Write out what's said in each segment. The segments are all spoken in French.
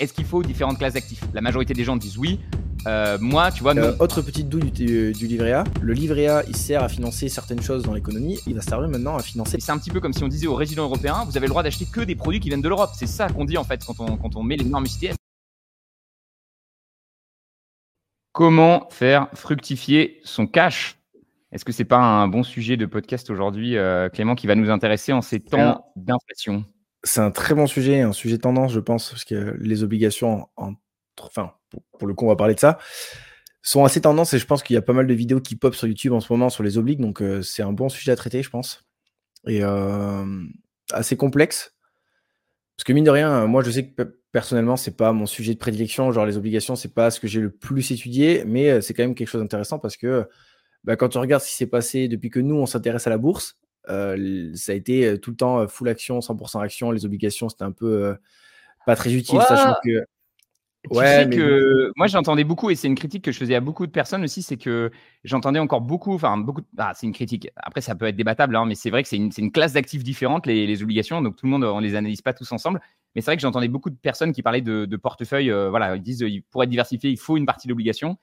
Est-ce qu'il faut différentes classes d'actifs? La majorité des gens disent oui. Euh, moi, tu vois, non. Euh, autre petite douille du, du, livret A. Le livret A, il sert à financer certaines choses dans l'économie. Il va servir maintenant à financer. C'est un petit peu comme si on disait aux résidents européens, vous avez le droit d'acheter que des produits qui viennent de l'Europe. C'est ça qu'on dit en fait quand on, quand on met les normes CTF. Comment faire fructifier son cash? Est-ce que c'est pas un bon sujet de podcast aujourd'hui, euh, Clément, qui va nous intéresser en ces temps d'inflation? C'est un très bon sujet, un sujet tendance, je pense, parce que les obligations, enfin, pour, le coup, on va parler de ça, sont assez tendance et je pense qu'il y a pas mal de vidéos qui pop sur YouTube en ce moment sur les obligues, donc euh, c'est un bon sujet à traiter, je pense. Et euh, assez complexe. Parce que mine de rien, moi je sais que personnellement, c'est pas mon sujet de prédilection, genre les obligations, c'est pas ce que j'ai le plus étudié, mais euh, c'est quand même quelque chose d'intéressant parce que bah, quand tu regardes ce qui s'est passé depuis que nous on s'intéresse à la bourse, euh, ça a été tout le temps full action, 100% action. Les obligations, c'était un peu pas très utile, sachant que. ouais, que moi j'entendais beaucoup et c'est une critique que je faisais à beaucoup de personnes aussi, c'est que j'entendais encore beaucoup, enfin beaucoup, ah, c'est une critique. Après ça peut être débattable, hein, mais c'est vrai que c'est une, une, classe d'actifs différente les, les, obligations, donc tout le monde on les analyse pas tous ensemble. Mais c'est vrai que j'entendais beaucoup de personnes qui parlaient de, de portefeuille, voilà, ils disent pour être diversifié il faut une partie d'obligation.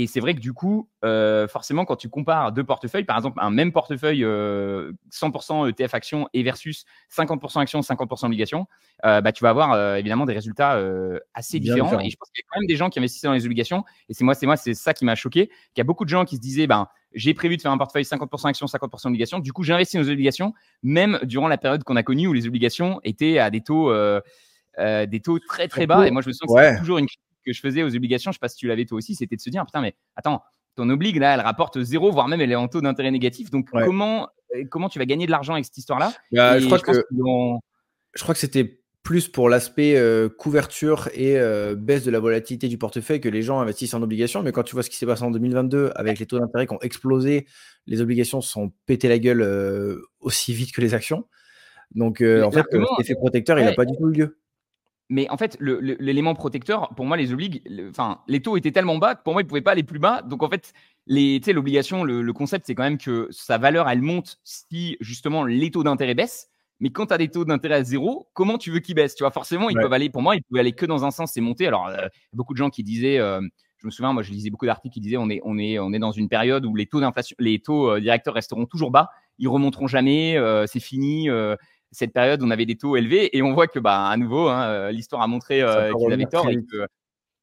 Et c'est vrai que du coup, euh, forcément, quand tu compares deux portefeuilles, par exemple, un même portefeuille 100% euh, ETF action et versus 50% action, 50% obligation, euh, bah, tu vas avoir évidemment des résultats assez différents. Et je pense qu'il y a quand même des gens qui investissent dans les obligations. Et c'est moi, c'est moi, c'est ça qui m'a choqué. Qu'il y a beaucoup de gens qui se disaient, ben, j'ai prévu de faire un portefeuille 50% action, 50% obligation. Du coup, j'investis dans les obligations, même durant la période qu'on a connue où les obligations étaient à des taux, des taux très très bas. Et moi, je me sens que c'est toujours une que je faisais aux obligations, je sais pas si tu l'avais toi aussi, c'était de se dire putain mais attends, ton obligue là, elle rapporte zéro, voire même elle est en taux d'intérêt négatif. Donc comment euh, comment tu vas gagner de l'argent avec cette histoire-là? Bah, je, crois que, je crois que c'était plus pour l'aspect euh, couverture et euh, baisse de la volatilité du portefeuille que les gens investissent en obligations. Mais quand tu vois ce qui s'est passé en 2022 avec les taux d'intérêt qui ont explosé, les obligations se sont pété la gueule aussi vite que les actions. Donc en fait, l'effet protecteur, il n'a pas du tout eu lieu. Mais en fait, l'élément protecteur, pour moi, les enfin, les taux étaient tellement bas que pour moi, ils ne pouvaient pas aller plus bas. Donc, en fait, l'obligation, le, concept, c'est quand même que sa valeur, elle monte si justement les taux d'intérêt baissent. Mais quand tu as des taux d'intérêt à zéro, comment tu veux qu'ils baissent? Tu vois, forcément, ils peuvent aller, pour moi, ils pouvaient aller que dans un sens, c'est monter. Alors, euh, beaucoup de gens qui disaient, euh, je me souviens, moi, je lisais beaucoup d'articles qui disaient, on est, on est, on est dans une période où les taux d'inflation, les taux euh, directeurs resteront toujours bas, ils remonteront jamais, c'est fini cette période, on avait des taux élevés et on voit que, bah, à nouveau, hein, euh, l'histoire a montré euh, qu'ils avaient tort et que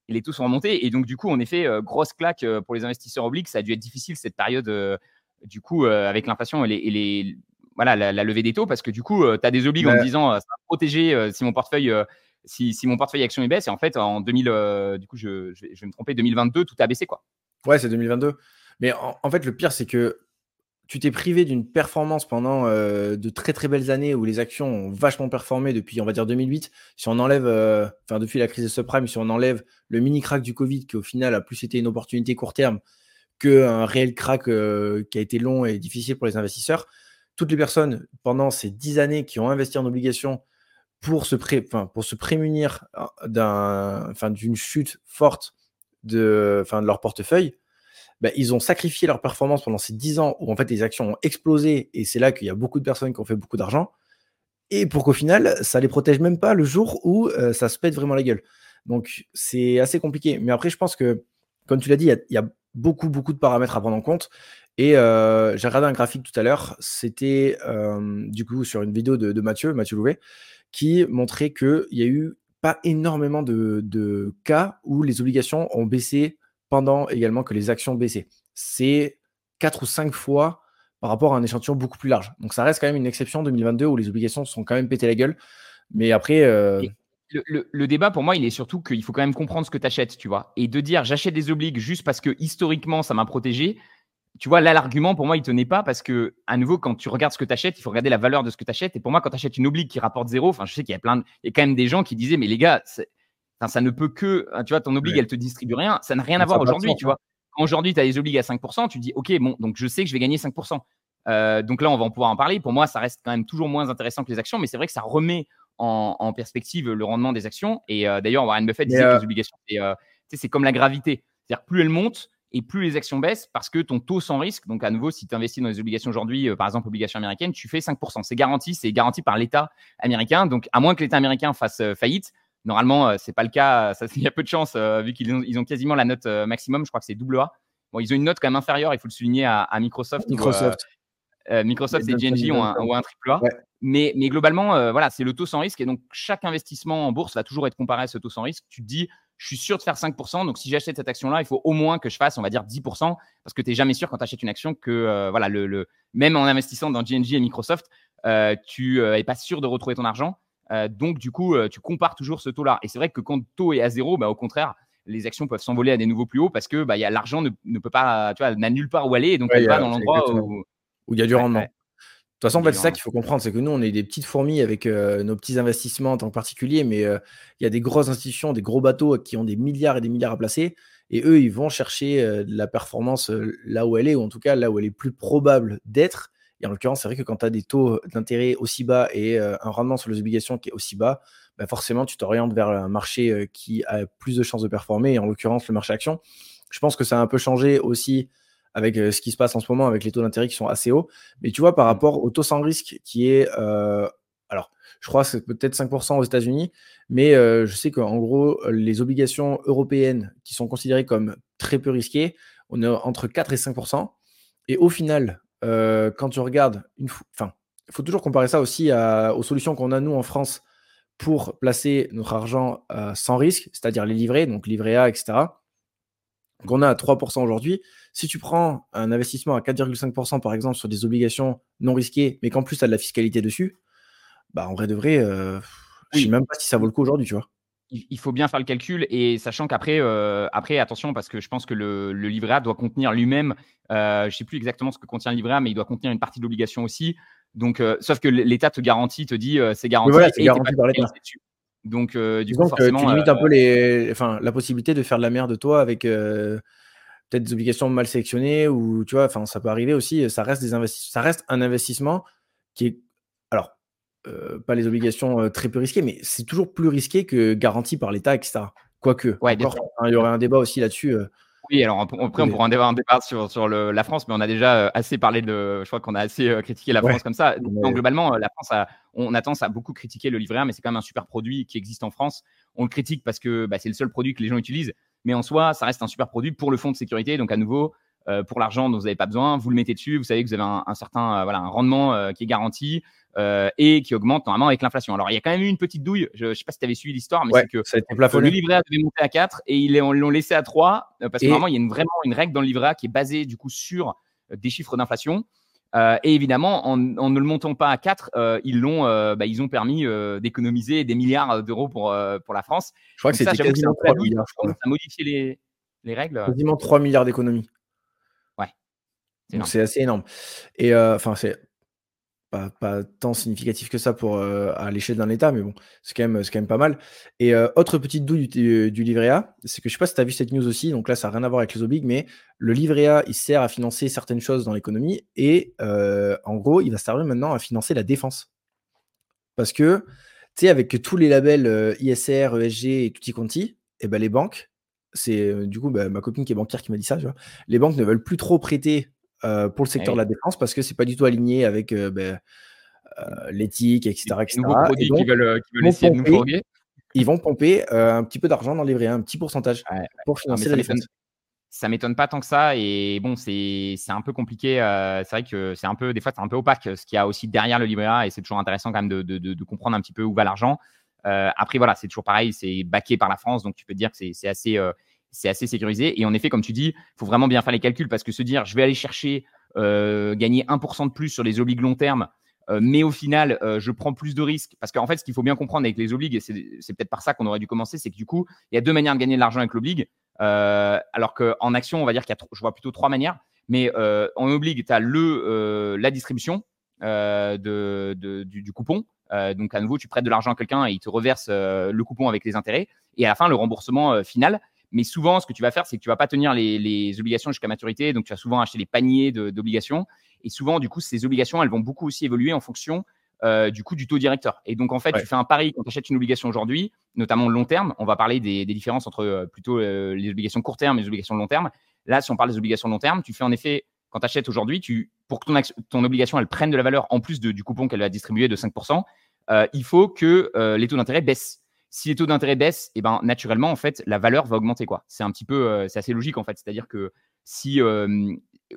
les taux sont remontés. Et donc, du coup, en effet, euh, grosse claque pour les investisseurs obliques. Ça a dû être difficile cette période, du coup, avec l'inflation et les, voilà, la, levée des taux, parce que du coup, tu as des obliges en disant, ça va protéger si mon portefeuille. Si, si, mon portefeuille action est baisse, et en fait, en 2000, du coup, je, je, vais, me tromper, 2022, tout a baissé, quoi. Ouais, c'est 2022. Mais en, fait, le pire, c'est que tu t'es privé d'une performance pendant euh, de très très belles années où les actions ont vachement performé depuis, on va dire, 2008. Si on enlève, euh, enfin, depuis la crise des subprimes, si on enlève le mini crack du Covid, qui au final a plus été une opportunité court terme qu'un réel crack euh, qui a été long et difficile pour les investisseurs, toutes les personnes pendant ces dix années qui ont investi en obligations pour se, pré pour se prémunir d'une chute forte de, de leur portefeuille, bah, ils ont sacrifié leur performance pendant ces 10 ans où en fait les actions ont explosé et c'est là qu'il y a beaucoup de personnes qui ont fait beaucoup d'argent. Et pour qu'au final, ça les protège même pas le jour où euh, ça se pète vraiment la gueule. Donc c'est assez compliqué. Mais après, je pense que, comme tu l'as dit, il y, a beaucoup, beaucoup de paramètres à prendre en compte. Et euh, j'ai regardé un graphique tout à l'heure, c'était euh, du coup sur une vidéo de, Mathieu, Mathieu Louvet, qui montrait qu'il y a eu pas énormément de, de, cas où les obligations ont baissé pendant également que les actions baissaient. C'est 4 ou 5 fois par rapport à un échantillon beaucoup plus large. Donc ça reste quand même une exception 2022 où les obligations sont quand même pété la gueule. Mais après. Euh, le, débat pour moi, il est surtout qu'il faut quand même comprendre ce que tu achètes, tu vois. Et de dire j'achète des obligues juste parce que historiquement ça m'a protégé, tu vois, là, l'argument pour moi, il tenait pas parce que, à nouveau, quand tu regardes ce que tu achètes, il faut regarder la valeur de ce que tu achètes. Et pour moi, quand tu achètes une obligue qui rapporte zéro, enfin, je sais qu'il y a plein il y a quand même des gens qui disaient, mais les gars, ça ne peut que, hein, tu vois, ton obligue, elle te distribue rien. Ça n'a rien à voir aujourd'hui, tu vois. Quand aujourd'hui, tu as des obligues à 5%, tu dis, OK, bon, donc je sais que je vais gagner 5%. Euh, donc là, on va en pouvoir en parler. Pour moi, ça reste quand même toujours moins intéressant que les actions, mais c'est vrai que ça remet en, perspective le rendement des actions. Et euh, d'ailleurs, Warren Buffett disait que euh, les obligations, c'est comme la gravité. C'est-à-dire, plus elles montent et plus les actions baissent parce que ton taux sans risque, donc à nouveau, si tu investis dans les obligations aujourd'hui, par exemple, obligations américaines, tu fais 5%. C'est garanti, c'est garanti par l'État américain. Donc, à moins que l'État américain fasse faillite, Normalement, c'est pas le cas. Il y a peu de chance, vu qu'ils ont, ils ont quasiment la note maximum. Je crois que c'est double A. Bon, ils ont une note quand même inférieure, il faut le souligner, à, Microsoft. Microsoft. Microsoft et GNG ont un, ont un triple A. Mais, mais, globalement, voilà, c'est le taux sans risque. Et donc, chaque investissement en bourse va toujours être comparé à ce taux sans risque. Tu te dis, je suis sûr de faire 5%. Donc, si j'achète cette action-là, il faut au moins que je fasse, on va dire, 10%, parce que tu n'es jamais sûr quand tu achètes une action que, euh, voilà, le, même en investissant dans GNG et Microsoft, euh, tu n'es euh, pas sûr de retrouver ton argent. Donc, du coup, tu compares toujours ce taux-là. Et c'est vrai que quand le taux est à zéro, bah, au contraire, les actions peuvent s'envoler à des niveaux plus hauts parce que bah, l'argent ne, peut pas, tu vois, n'a nulle part où aller. Et donc, elle va dans l'endroit où, où il y a du rendement. De toute façon, c'est ça qu'il faut comprendre, c'est que nous, on est des petites fourmis avec euh, nos petits investissements en tant que particuliers, mais euh, il y a des grosses institutions, des gros bateaux qui ont des milliards et des milliards à placer, et eux, ils vont chercher euh, la performance là où elle est, ou en tout cas là où elle est plus probable d'être. Et en l'occurrence, c'est vrai que quand tu as des taux d'intérêt aussi bas et un rendement sur les obligations qui est aussi bas, bah forcément, tu t'orientes vers un marché qui a plus de chances de performer, et en l'occurrence, le marché action. Je pense que ça a un peu changé aussi avec euh, ce qui se passe en ce moment avec les taux d'intérêt qui sont assez hauts. Mais tu vois, par mmh. rapport au taux sans risque qui est, euh, alors, je crois que c'est peut-être 5% aux États-Unis, mais euh, je sais qu'en gros, les obligations européennes qui sont considérées comme très peu risquées, on est entre 4 et 5%. Et au final, quand tu regardes, une enfin, il faut toujours comparer ça aussi aux solutions qu'on a nous en France pour placer notre argent sans risque, c'est-à-dire les livrets, donc livret A, etc qu'on a à 3% aujourd'hui, si tu prends un investissement à 4,5% par exemple sur des obligations non risquées, mais qu'en plus tu as de la fiscalité dessus, bah en vrai de vrai, euh, je ne sais même pas si ça vaut le coup aujourd'hui, tu vois. Il faut bien faire le calcul et sachant qu'après, euh, après attention parce que je pense que le, livret A doit contenir lui-même, euh, je ne sais plus exactement ce que contient le livret A, mais il doit contenir une partie de l'obligation aussi. Donc, sauf que l'État te garantit, te dit c'est garanti, c'est garanti par l'État. Donc, euh, du coup, forcément, tu limites un peu euh, les, enfin, la possibilité de faire de la merde toi avec euh, peut-être des obligations mal sélectionnées ou tu vois, enfin, ça peut arriver aussi. Ça reste des ça reste un investissement qui est, pas les obligations très peu risquées, mais c'est toujours plus risqué que garanti par l'État, etc. Quoique, ouais, il y aurait un débat aussi là-dessus. Oui, alors après, on pourra en débattre, sur, sur le, la France, mais on a déjà euh, assez parlé de. Je crois qu'on a assez euh, critiqué la France comme ça. Donc, globalement, euh, la France, a, on a tendance à beaucoup critiquer le livret A, mais c'est quand même un super produit qui existe en France. On le critique parce que bah, c'est le seul produit que les gens utilisent, mais en soi, ça reste un super produit pour le fonds de sécurité. Donc, à nouveau, pour l'argent dont vous n'avez pas besoin, vous le mettez dessus, vous savez que vous avez un, un certain voilà, un rendement qui est garanti. Euh, et qui augmente normalement avec l'inflation. Alors, il y a quand même eu une petite douille. Je ne sais pas si tu avais suivi l'histoire, mais c'est que le livret A devait monter à 4 et ils l'ont laissé à 3 euh, parce que normalement, il y a une, vraiment une règle dans le livret A qui est basée du coup sur euh, des chiffres d'inflation. et évidemment, en, ne le montant pas à 4, ils, l'ont, bah, ils ont permis d'économiser des milliards d'euros pour, pour la France. Je crois que c'était quasiment 3 milliards. Ça a modifié les, les règles. Quasiment 3 milliards d'économies. Ouais. C'est assez énorme. Et enfin, c'est pas, tant significatif que ça pour, euh, à l'échelle d'un État, mais bon, c'est quand, même, quand même pas mal. Et euh, autre petite douille du, du, livret A, c'est que je sais pas si tu as vu cette news aussi, donc là ça n'a rien à voir avec les obliges, mais le livret A, il sert à financer certaines choses dans l'économie, et euh, en gros, il va servir maintenant à financer la défense. Parce que, tu sais, avec tous les labels ISR, ESG et tutti quanti, et eh ben les banques, c'est du coup bah, ma copine qui est banquière qui m'a dit ça, tu vois, les banques ne veulent plus trop prêter euh, pour le secteur de la défense parce que c'est pas du tout aligné avec euh, ben, euh, l'éthique, etc. etc. produits qui veulent, qui veulent essayer de nous fourguer. Ils vont pomper un petit peu d'argent dans les vrais, un petit pourcentage pour financer la défense ça m'étonne pas tant que ça. Et bon, c'est un peu compliqué. c'est vrai que c'est un peu, des fois, c'est un peu opaque ce qu'il y a aussi derrière le livret A. Et c'est toujours intéressant quand même de, de, de, comprendre un petit peu où va l'argent. après, voilà, c'est toujours pareil. C'est baqué par la France. Donc, tu peux dire que c'est assez, c'est assez sécurisé. Et en effet, comme tu dis, il faut vraiment bien faire les calculs parce que se dire, je vais aller chercher euh, gagner 1% de plus sur les obligues long terme, euh, mais au final, euh, je prends plus de risques. Parce qu'en fait, ce qu'il faut bien comprendre avec les obligues, et c'est peut-être par ça qu'on aurait dû commencer, c'est que du coup, il y a deux manières de gagner de l'argent avec l'obligue. alors qu'en action, on va dire qu'il y a, je vois plutôt trois manières. Mais en obligue, tu as la distribution du, coupon. donc, à nouveau, tu prêtes de l'argent à quelqu'un et il te reverse le coupon avec les intérêts. Et à la fin, le remboursement final. Mais souvent, ce que tu vas faire, c'est que tu vas pas tenir les, obligations jusqu'à maturité. Donc, tu vas souvent acheter des paniers d'obligations. Et souvent, du coup, ces obligations, elles vont beaucoup aussi évoluer en fonction euh, du coup du taux directeur. Et donc, en fait, tu fais un pari quand tu achètes une obligation aujourd'hui, notamment long terme. On va parler des, différences entre euh, plutôt euh, les obligations court terme et les obligations long terme. Là, si on parle des obligations long terme, tu fais en effet, quand tu achètes aujourd'hui, tu, pour que ton, ton, obligation elle prenne de la valeur en plus du coupon qu'elle va distribuer de 5%, il faut que les taux d'intérêt baissent. Si les taux d'intérêt baissent, et eh ben, naturellement, en fait, la valeur va augmenter. quoi. C'est un petit peu, c'est assez logique, en fait. C'est-à-dire que si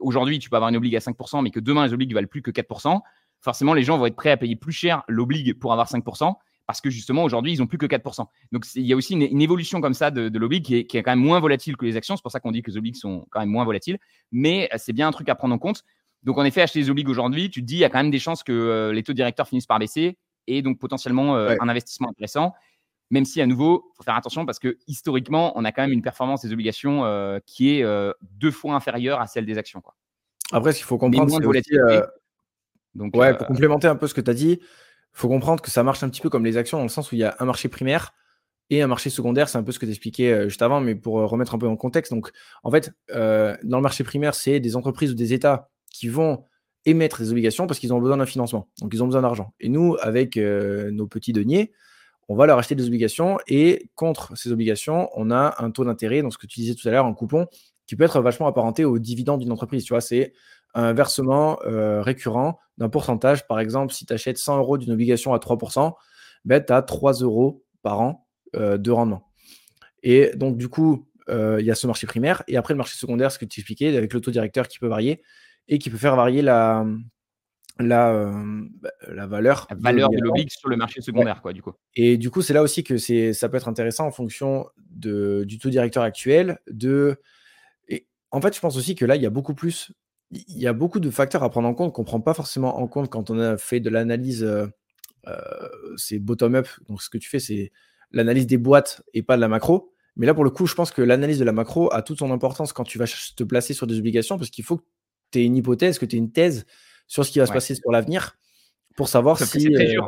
aujourd'hui, tu peux avoir une oblige à 5%, mais que demain, les obligues valent plus que 4%, forcément, les gens vont être prêts à payer plus cher l'obligue pour avoir 5% parce que justement aujourd'hui ils n'ont plus que 4%. Donc il y a aussi une, évolution comme ça de, de qui est, qui est, quand même moins volatile que les actions. C'est pour ça qu'on dit que les obligues sont quand même moins volatiles. Mais euh, c'est bien un truc à prendre en compte. Donc en effet, acheter les obligues aujourd'hui, tu te dis il y a quand même des chances que euh, les taux directeurs finissent par baisser et donc potentiellement euh, un investissement intéressant. Même si à nouveau, faut faire attention parce que historiquement, on a quand même une performance des obligations qui est deux fois inférieure à celle des actions. Quoi. Après, ce qu'il faut comprendre, c'est aussi, donc, ouais, pour complémenter un peu ce que tu as dit, faut comprendre que ça marche un petit peu comme les actions dans le sens où il y a un marché primaire et un marché secondaire. C'est un peu ce que tu expliquais euh, juste avant, mais pour euh, remettre un peu en contexte. Donc, en fait, euh, dans le marché primaire, c'est des entreprises ou des États qui vont émettre des obligations parce qu'ils ont besoin d'un financement. Donc, ils ont besoin d'argent. Et nous, avec nos petits deniers, on va leur acheter des obligations et contre ces obligations, on a un taux d'intérêt, dans ce que tu disais tout à l'heure, un coupon, qui peut être vachement apparenté au dividende d'une entreprise. Tu vois, c'est un versement récurrent d'un pourcentage. Par exemple, si tu achètes 100 euros d'une obligation à 3%, ben, tu as 3 euros par an de rendement. Et donc, du coup, il y a ce marché primaire. Et après, le marché secondaire, ce que tu expliquais, avec le taux directeur qui peut varier et qui peut faire varier la, la, bah, la valeur. La valeur de l'oblige sur le marché secondaire, quoi, du coup. Et du coup, c'est là aussi que ça peut être intéressant en fonction de, du taux directeur actuel. De... Et en fait, je pense aussi que là, il y a beaucoup plus il y a beaucoup de facteurs à prendre en compte qu'on ne prend pas forcément en compte quand on a fait de l'analyse, euh, euh, c'est bottom-up. Donc, ce que tu fais, c'est l'analyse des boîtes et pas de la macro. Mais là, pour le coup, je pense que l'analyse de la macro a toute son importance quand tu vas te placer sur des obligations parce qu'il faut que tu aies une hypothèse, que tu aies une thèse sur ce qui va se passer sur l'avenir pour savoir si. Euh,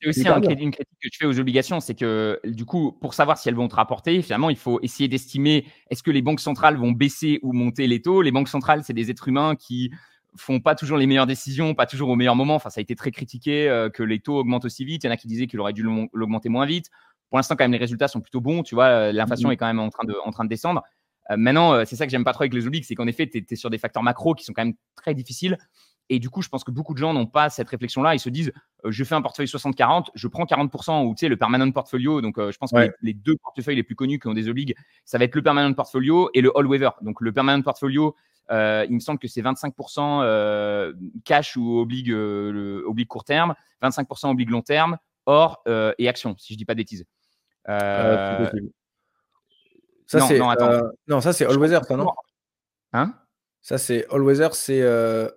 c'est aussi un, une critique que je fais aux obligations, c'est que du coup, pour savoir si elles vont te rapporter, finalement, il faut essayer d'estimer est-ce que les banques centrales vont baisser ou monter les taux? Les banques centrales, c'est des êtres humains qui font pas toujours les meilleures décisions, pas toujours au meilleur moment. Enfin, ça a été très critiqué euh, que les taux augmentent aussi vite. Il y en a qui disaient qu'il aurait dû l'augmenter moins vite. Pour l'instant, quand même, les résultats sont plutôt bons. Tu vois, euh, l'inflation mm-hmm. est quand même en train de, en train de descendre. Maintenant, c'est ça que j'aime pas trop avec les obliges, c'est qu'en effet, tu es, sur des facteurs macro qui sont quand même très difficiles. Et du coup, je pense que beaucoup de gens n'ont pas cette réflexion-là. Ils se disent, euh, je fais un portefeuille 60-40, je prends 40% ou tu sais, le permanent portfolio. Donc, euh, je pense que les, deux portefeuilles les plus connus qui ont des obligues, ça va être le permanent portfolio et le all weather. Donc, le permanent portfolio, euh, il me semble que c'est 25% cash ou obligue, le, obligue court terme, 25% obligue long terme, or et action, si je dis pas de bêtises. Ça, c'est non, ça, c'est all weather, ça, non? Hein? Ça, c'est All Weather, c'est. Euh...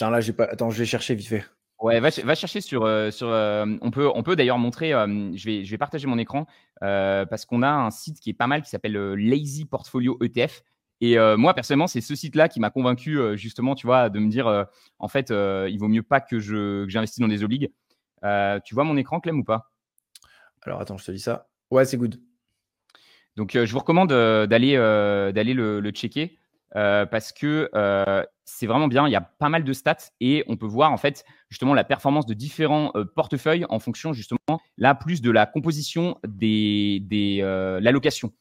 là, j'ai pas. Attends, je vais chercher vite fait. Ouais, va, va chercher sur. Euh, sur euh, on peut, on peut d'ailleurs montrer. Euh, je, vais, je vais partager mon écran parce qu'on a un site qui est pas mal qui s'appelle Lazy Portfolio ETF. Et moi, personnellement, c'est ce site-là qui m'a convaincu, justement, tu vois, de me dire, en fait, il vaut mieux pas que j'investisse dans des obligues. tu vois mon écran, Clem, ou pas? Alors, attends, je te dis ça. Ouais, c'est good. Donc, je vous recommande d'aller d'aller le, checker. Euh, parce que euh, c'est vraiment bien. Il y a pas mal de stats et on peut voir en fait justement la performance de différents euh, portefeuilles en fonction justement là plus de la composition des, des l'allocation.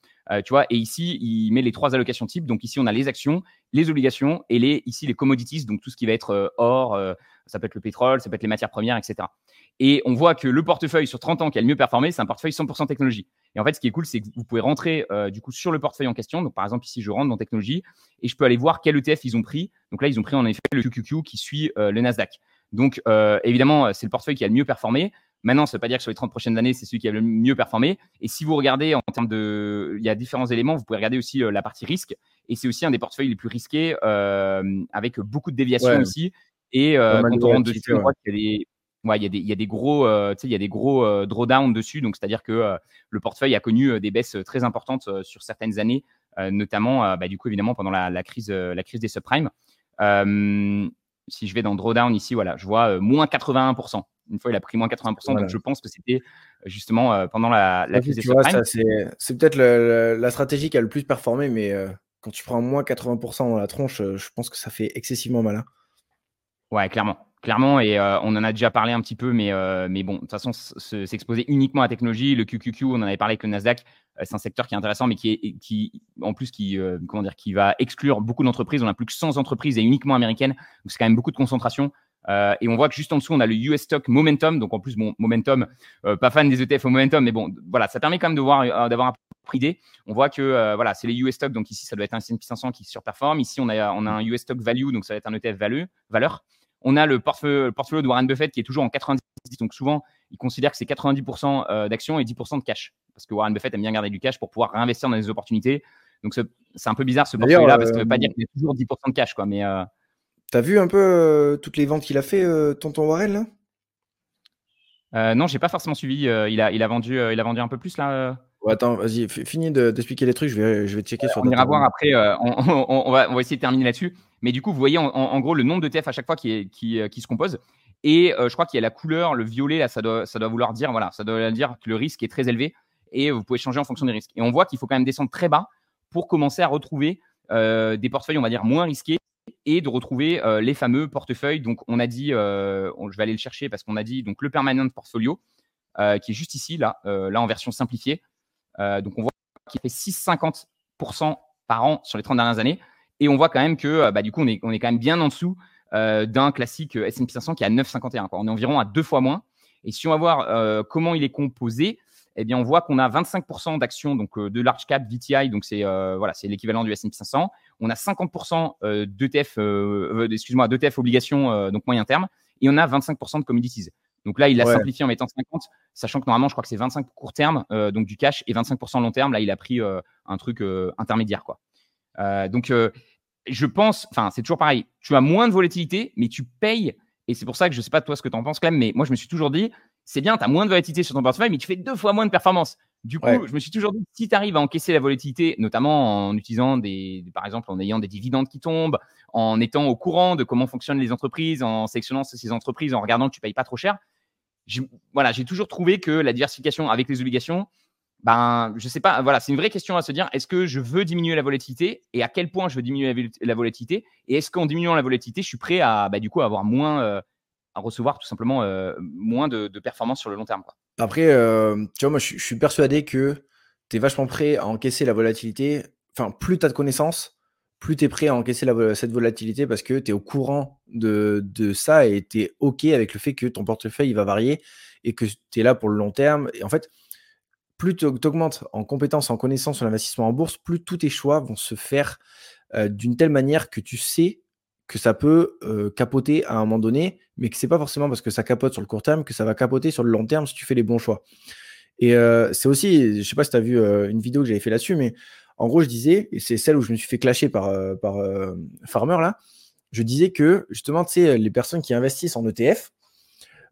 tu vois, et ici, il met les trois allocations types. Donc ici, on a les actions, les obligations et les, ici, les commodities, donc tout ce qui va être or, ça peut être le pétrole, ça peut être les matières premières, etc. Et on voit que le portefeuille sur 30 ans qui a le mieux performé, c'est un portefeuille 100% technologie. Et en fait, ce qui est cool, c'est que vous pouvez rentrer euh, du coup sur le portefeuille en question. Donc, par exemple, ici, je rentre dans technologie et je peux aller voir quel ETF ils ont pris. Donc là, ils ont pris en effet le QQQ qui suit euh, le Nasdaq. Donc, euh, évidemment, c'est le portefeuille qui a le mieux performé. Maintenant, ça ne veut pas dire que sur les 30 prochaines années, c'est celui qui a le mieux performé. Et si vous regardez en termes de. Il y a différents éléments, vous pouvez regarder aussi la partie risque. Et c'est aussi un des portefeuilles les plus risqués, avec beaucoup de déviations aussi. Et quand on rentre dessus, on voit qu'il y a des il y, a des, y a des gros, euh, il y a des gros euh, drawdowns dessus. Donc, c'est-à-dire que euh, le portefeuille a connu des baisses très importantes sur certaines années, notamment, bah, du coup, évidemment, pendant la, crise, la crise des subprimes. si je vais dans drawdown ici, voilà, je vois moins 81%. Une fois, il a pris moins 80%. Donc, je pense que c'était justement pendant la, crise des subprimes. C'est peut-être la stratégie qui a le plus performé, mais quand tu prends moins 80% dans la tronche, je pense que ça fait excessivement mal. Hein. Ouais, clairement clairement, et euh, on en a déjà parlé un petit peu, mais, euh, mais bon, de toute façon, s'exposer uniquement à la technologie, le QQQ, on en avait parlé avec le Nasdaq, euh, c'est un secteur qui est intéressant, mais qui est, qui, en plus, qui, va exclure beaucoup d'entreprises. On a plus que 100 entreprises et uniquement américaines, donc c'est quand même beaucoup de concentration. et on voit que juste en dessous, on a le US Stock Momentum. Donc en plus, bon, Momentum, pas fan des ETF au Momentum, mais bon, voilà, ça permet quand même de voir, d'avoir un peu d'idée. On voit que voilà, c'est les US Stock. Donc ici, ça doit être un S&P 500 qui surperforme. Ici, on a, on a un US Stock Value, donc ça va être un ETF value, valeur. On a le portefeuille, le portefeuille de Warren Buffett qui est toujours en 90. Donc souvent, il considère que c'est 90% d'actions et 10% de cash. Parce que Warren Buffett aime bien garder du cash pour pouvoir réinvestir dans des opportunités. Donc c'est un peu bizarre ce portefeuille-là parce que ça ne veut pas dire qu'il y a toujours 10% de cash. Quoi, mais, T'as vu un peu euh, toutes les ventes qu'il a fait, euh, tonton Warren là? Euh, Non, j'ai pas forcément suivi. il, a, il, a vendu, il a vendu un peu plus là. attends, vas-y, finis d'expliquer les trucs. Je vais, je vais checker sur. On ira voir après. On, va, on, va, essayer de terminer là-dessus. Mais du coup, vous voyez en, gros le nombre de TF à chaque fois qui, qui se compose. Et je crois qu'il y a la couleur, le violet là, ça doit, vouloir dire voilà, ça doit dire que le risque est très élevé et vous pouvez changer en fonction des risques. Et on voit qu'il faut quand même descendre très bas pour commencer à retrouver des portefeuilles, on va dire, moins risqués et de retrouver euh, les fameux portefeuilles. Donc, on a dit, euh, je vais aller le chercher parce qu'on a dit donc le permanent portfolio euh, qui est juste ici, là, là en version simplifiée. donc, on voit qu'il fait 6,50% par an sur les 30 dernières années. Et on voit quand même que, bah, du coup, on est, on est quand même bien en dessous d'un classique S&P 500 qui est à 9,51. On est environ à deux fois moins. Et si on va voir comment il est composé, eh bien, on voit qu'on a 25% d'actions donc de large cap VTI, donc c'est voilà, c'est l'équivalent du S&P 500 on a 50% d'ETF, excuse-moi, d'ETF obligations, donc moyen terme, et on a 25% de commodities. Donc là, il l'a simplifié en mettant 50, sachant que normalement, je crois que c'est 25 court terme, donc du cash, et 25% long terme. Là, il a pris un truc intermédiaire, quoi. Donc, je pense, enfin, c'est toujours pareil. Tu as moins de volatilité, mais tu payes. Et c'est pour ça que je ne sais pas toi ce que tu en penses, quand même, mais moi, je me suis toujours dit, c'est bien, tu as moins de volatilité sur ton portefeuille, mais tu fais deux fois moins de performance. Du coup, je me suis toujours dit, si tu arrives à encaisser la volatilité, notamment en utilisant des, par exemple, en ayant des dividendes qui tombent, en étant au courant de comment fonctionnent les entreprises, en sélectionnant ces entreprises, en regardant que tu payes pas trop cher, voilà, j'ai toujours trouvé que la diversification avec les obligations, ben, je sais pas, voilà, c'est une vraie question à se dire. Est-ce que je veux diminuer la volatilité et à quel point je veux diminuer la, volatilité Et est-ce qu'en diminuant la volatilité, je suis prêt à, bah, du coup, avoir moins, euh, à recevoir tout simplement euh, moins de, de performance sur le long terme. Après, euh, tu vois, moi, je, suis persuadé que tu es vachement prêt à encaisser la volatilité. Enfin, plus tu as de connaissances, plus tu es prêt à encaisser cette volatilité parce que tu es au courant de, ça et tu es OK avec le fait que ton portefeuille il va varier et que tu es là pour le long terme. Et en fait, plus tu augmentes en compétences, en connaissances sur l'investissement en bourse, plus tous tes choix vont se faire euh, d'une telle manière que tu sais que ça peut capoter à un moment donné, mais que c'est pas forcément parce que ça capote sur le court terme que ça va capoter sur le long terme si tu fais les bons choix. Et c'est aussi, je sais pas si tu as vu une vidéo que j'avais fait là-dessus, mais en gros, je disais, et c'est celle où je me suis fait clasher par, par Farmer là, je disais que justement, tu sais, les personnes qui investissent en ETF,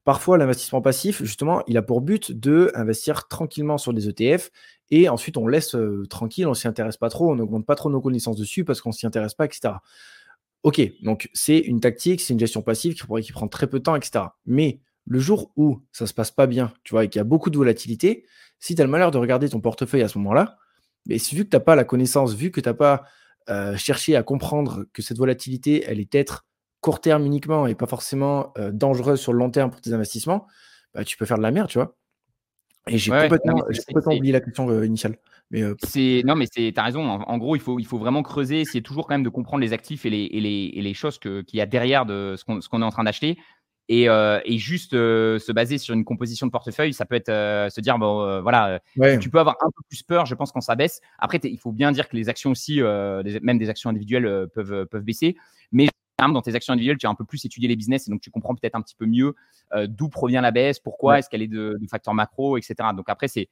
parfois l'investissement passif, justement, il a pour but de investir tranquillement sur des ETF et ensuite on laisse tranquille, on s'y intéresse pas trop, on n'augmente pas trop nos connaissances dessus parce qu'on s'y intéresse pas, etc. Ok, donc c'est une tactique, c'est une gestion passive qui, prend très peu de temps, etc. Mais le jour où ça se passe pas bien, tu vois, et qu'il y a beaucoup de volatilité, si tu as le malheur de regarder ton portefeuille à ce moment-là, mais vu que tu n'as pas la connaissance, vu que tu n'as pas euh, cherché à comprendre que cette volatilité, elle est peut-être court terme uniquement et pas forcément euh, dangereuse sur le long terme pour tes investissements, bah, tu peux faire de la merde, tu vois. Et j'ai complètement, oublié la question euh, initiale. Euh, c'est non, mais c'est as raison. En, gros, il faut il faut vraiment creuser, essayer toujours quand même de comprendre les actifs et les et les, et les choses qu'il y a derrière de ce qu'on est en train d'acheter. Et, euh, et, juste se baser sur une composition de portefeuille, ça peut être se dire bon voilà, tu peux avoir un peu plus peur, je pense quand ça baisse. Après, il faut bien dire que les actions aussi, même des actions individuelles peuvent peuvent baisser, mais dans tes actions individuelles, tu as un peu plus étudié les business et donc tu comprends peut-être un petit peu mieux d'où provient la baisse, pourquoi, est-ce qu'elle est de, de, facteurs macro, etc. Donc après, c'est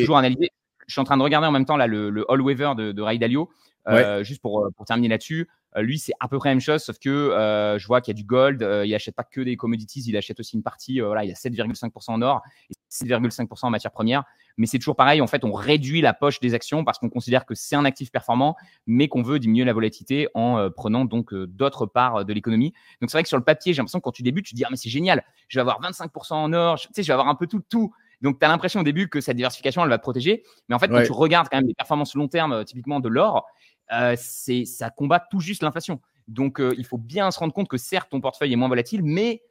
toujours analysé. Je suis en train de regarder en même temps là, le, le All Weather de, de Ray Dalio, euh, juste pour, euh, pour terminer là-dessus. Euh, lui, c'est à peu près la même chose, sauf que je vois qu'il y a du gold. il achète pas que des commodities, il achète aussi une partie. voilà, il y a 7,5% en or et 6,5% en matières premières. Mais c'est toujours pareil. En fait, on réduit la poche des actions parce qu'on considère que c'est un actif performant, mais qu'on veut diminuer la volatilité en prenant donc d'autres parts de l'économie. Donc c'est vrai que sur le papier, j'ai l'impression que quand tu débutes, tu te dis ah mais c'est génial, je vais avoir 25% en or, tu sais, je vais avoir un peu tout, tout. Donc, tu as l'impression au début que cette diversification, elle va te protéger. Mais en fait, quand tu regardes quand même les performances long terme, typiquement de l'or, c'est ça combat tout juste l'inflation. Donc, euh, il faut bien se rendre compte que certes, ton portefeuille est moins volatile, mais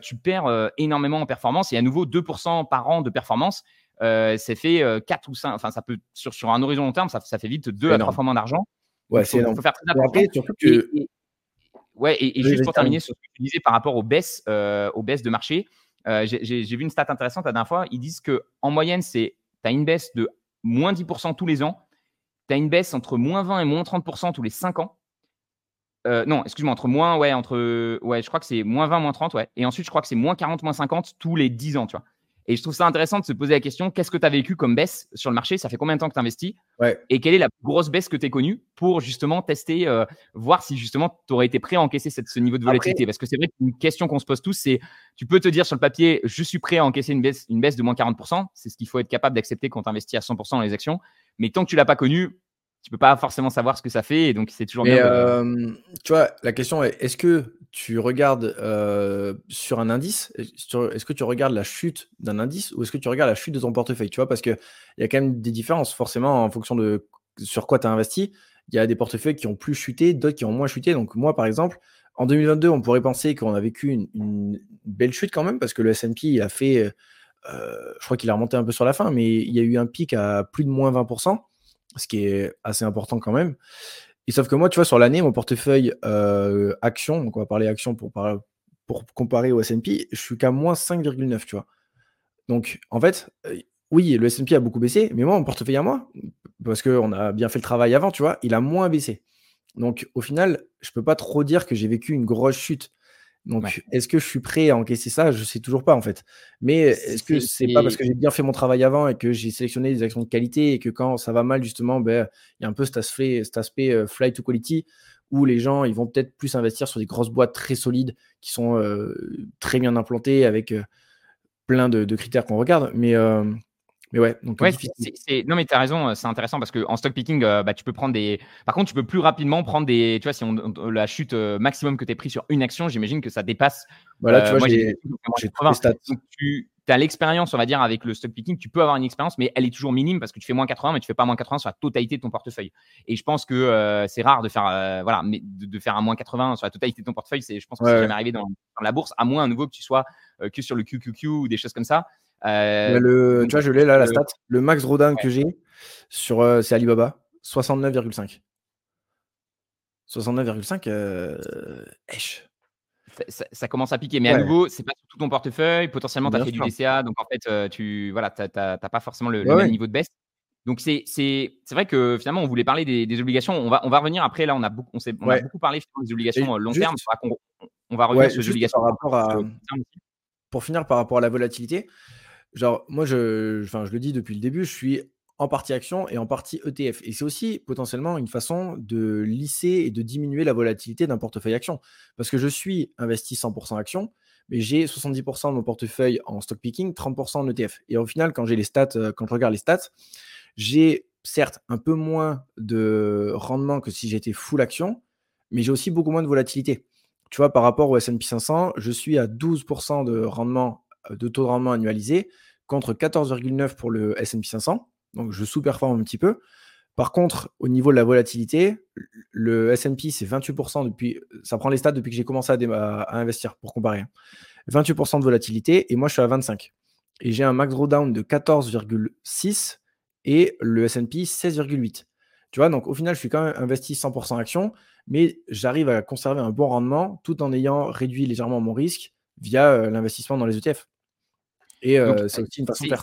tu perds énormément en performance. Et à nouveau, 2% par an de performance, c'est fait 4 ou 5. Enfin, ça peut, sur, sur un horizon long terme, ça, ça fait vite 2 à 3 fois moins d'argent. Ouais, c'est Il faut faire très attention. surtout que... ouais, et, juste pour terminer sur ce que tu disais par rapport aux baisses, aux baisses de marché, j'ai vu une stat intéressante la dernière fois. Ils disent qu'en moyenne, c'est tu as une baisse de moins 10% tous les ans, tu as une baisse entre moins 20 et moins 30% tous les 5 ans. Euh, non, excuse-moi, entre moins, ouais, entre, ouais, je crois que c'est moins 20, moins 30, ouais. Et ensuite, je crois que c'est moins 40, moins 50 tous les 10 ans, tu vois. Et je trouve ça intéressant de se poser la question qu'est-ce que tu as vécu comme baisse sur le marché? Ça fait combien de temps que tu investis ouais. Et quelle est la grosse baisse que tu as connue pour justement tester, euh, voir si justement tu aurais été prêt à encaisser cette, ce niveau de volatilité? Parce que c'est vrai qu'une question qu'on se pose tous, c'est tu peux te dire sur le papier je suis prêt à encaisser une baisse, une baisse de moins 40%. C'est ce qu'il faut être capable d'accepter quand tu investis à 100% dans les actions. Mais tant que tu l'as pas connu, tu peux pas forcément savoir ce que ça fait et donc c'est toujours bien. Euh, tu vois, la question est est-ce que tu regardes euh, sur un indice Est-ce que tu regardes la chute d'un indice ou est-ce que tu regardes la chute de ton portefeuille Tu vois, parce qu'il y a quand même des différences forcément en fonction de sur quoi tu as investi. Il y a des portefeuilles qui ont plus chuté, d'autres qui ont moins chuté. Donc moi, par exemple, en 2022, on pourrait penser qu'on a vécu une, belle chute quand même parce que le S&P a fait, je crois qu'il a remonté un peu sur la fin, mais il y a eu un pic à plus de moins 20% ce qui est assez important quand même. Et sauf que moi, tu vois, sur l'année, mon portefeuille euh, action, donc on va parler action pour, pour comparer au S&P, je suis qu'à moins 5,9, tu vois. Donc, en fait, euh, oui, le S&P a beaucoup baissé, mais moi, mon portefeuille à moi, parce qu'on a bien fait le travail avant, tu vois, il a moins baissé. Donc, au final, je peux pas trop dire que j'ai vécu une grosse chute. Donc, est-ce que je suis prêt à encaisser ça? Je ne sais toujours pas en fait. Mais est-ce que c'est pas parce que j'ai bien fait mon travail avant et que j'ai sélectionné des actions de qualité et que quand ça va mal, justement, ben, il y a un peu cet aspect, cet aspect euh, fly to quality où les gens ils vont peut-être plus investir sur des grosses boîtes très solides qui sont euh, très bien implantées avec euh, plein de, critères qu'on regarde. Mais mais ouais, donc ouais, non mais tu as raison, c'est intéressant parce qu'en stock picking, euh, bah, tu peux prendre des. Par contre, tu peux plus rapidement prendre des. Tu vois, si on, la chute euh, maximum que tu es pris sur une action, j'imagine que ça dépasse. Voilà, tu euh, vois, j'ai tu as l'expérience, on va dire, avec le stock picking, tu peux avoir une expérience, mais elle est toujours minime parce que tu fais moins 80, mais tu fais pas moins 80 sur la totalité de ton portefeuille. Et je pense que c'est rare de faire, voilà, mais de, faire un moins 80 sur la totalité de ton portefeuille, c'est, je pense que c'est jamais arrivé dans, dans, la bourse, à moins à nouveau que tu sois que sur le QQQ ou des choses comme ça. Euh, le, tu vois, je l'ai là, la stat. Le max drawdown que j'ai sur euh, c'est Alibaba, 69,5. 69,5, euh, ça, ça, commence à piquer. Mais à nouveau, c'est pas sur tout ton portefeuille. Potentiellement, tu as fait du DCA. Donc, en fait, tu voilà, n'as pas forcément le, même niveau de baisse. Donc, c'est vrai que finalement, on voulait parler des, obligations. On va, on va revenir après. Là, on a beaucoup, on, on a beaucoup parlé des obligations long terme. On, va revenir sur les obligations. Par rapport à, pour finir, par rapport à la volatilité, Genre, moi, je, le dis depuis le début, je suis en partie action et en partie ETF. Et c'est aussi potentiellement une façon de lisser et de diminuer la volatilité d'un portefeuille action. Parce que je suis investi 100% action, mais j'ai 70% de mon portefeuille en stock picking, 30% en ETF. Et au final, quand j'ai les stats, euh, quand je regarde les stats, j'ai certes un peu moins de rendement que si j'étais full action, mais j'ai aussi beaucoup moins de volatilité. Tu vois, par rapport au S&P 500, je suis à 12% de rendement de taux de rendement annualisé contre 14,9 pour le S&P 500. Donc je sous-performe un petit peu. Par contre, au niveau de la volatilité, le S&P c'est 28% depuis, ça prend les stats depuis que j'ai commencé à, investir pour comparer. 28% hein. de volatilité et moi je suis à 25. Et j'ai un max drawdown de 14,6 et le S&P 16,8. Tu vois, donc au final, je suis quand même investi 100% action, mais j'arrive à conserver un bon rendement tout en ayant réduit légèrement mon risque via euh, l'investissement dans les ETF. Et euh, c'est aussi une façon de faire.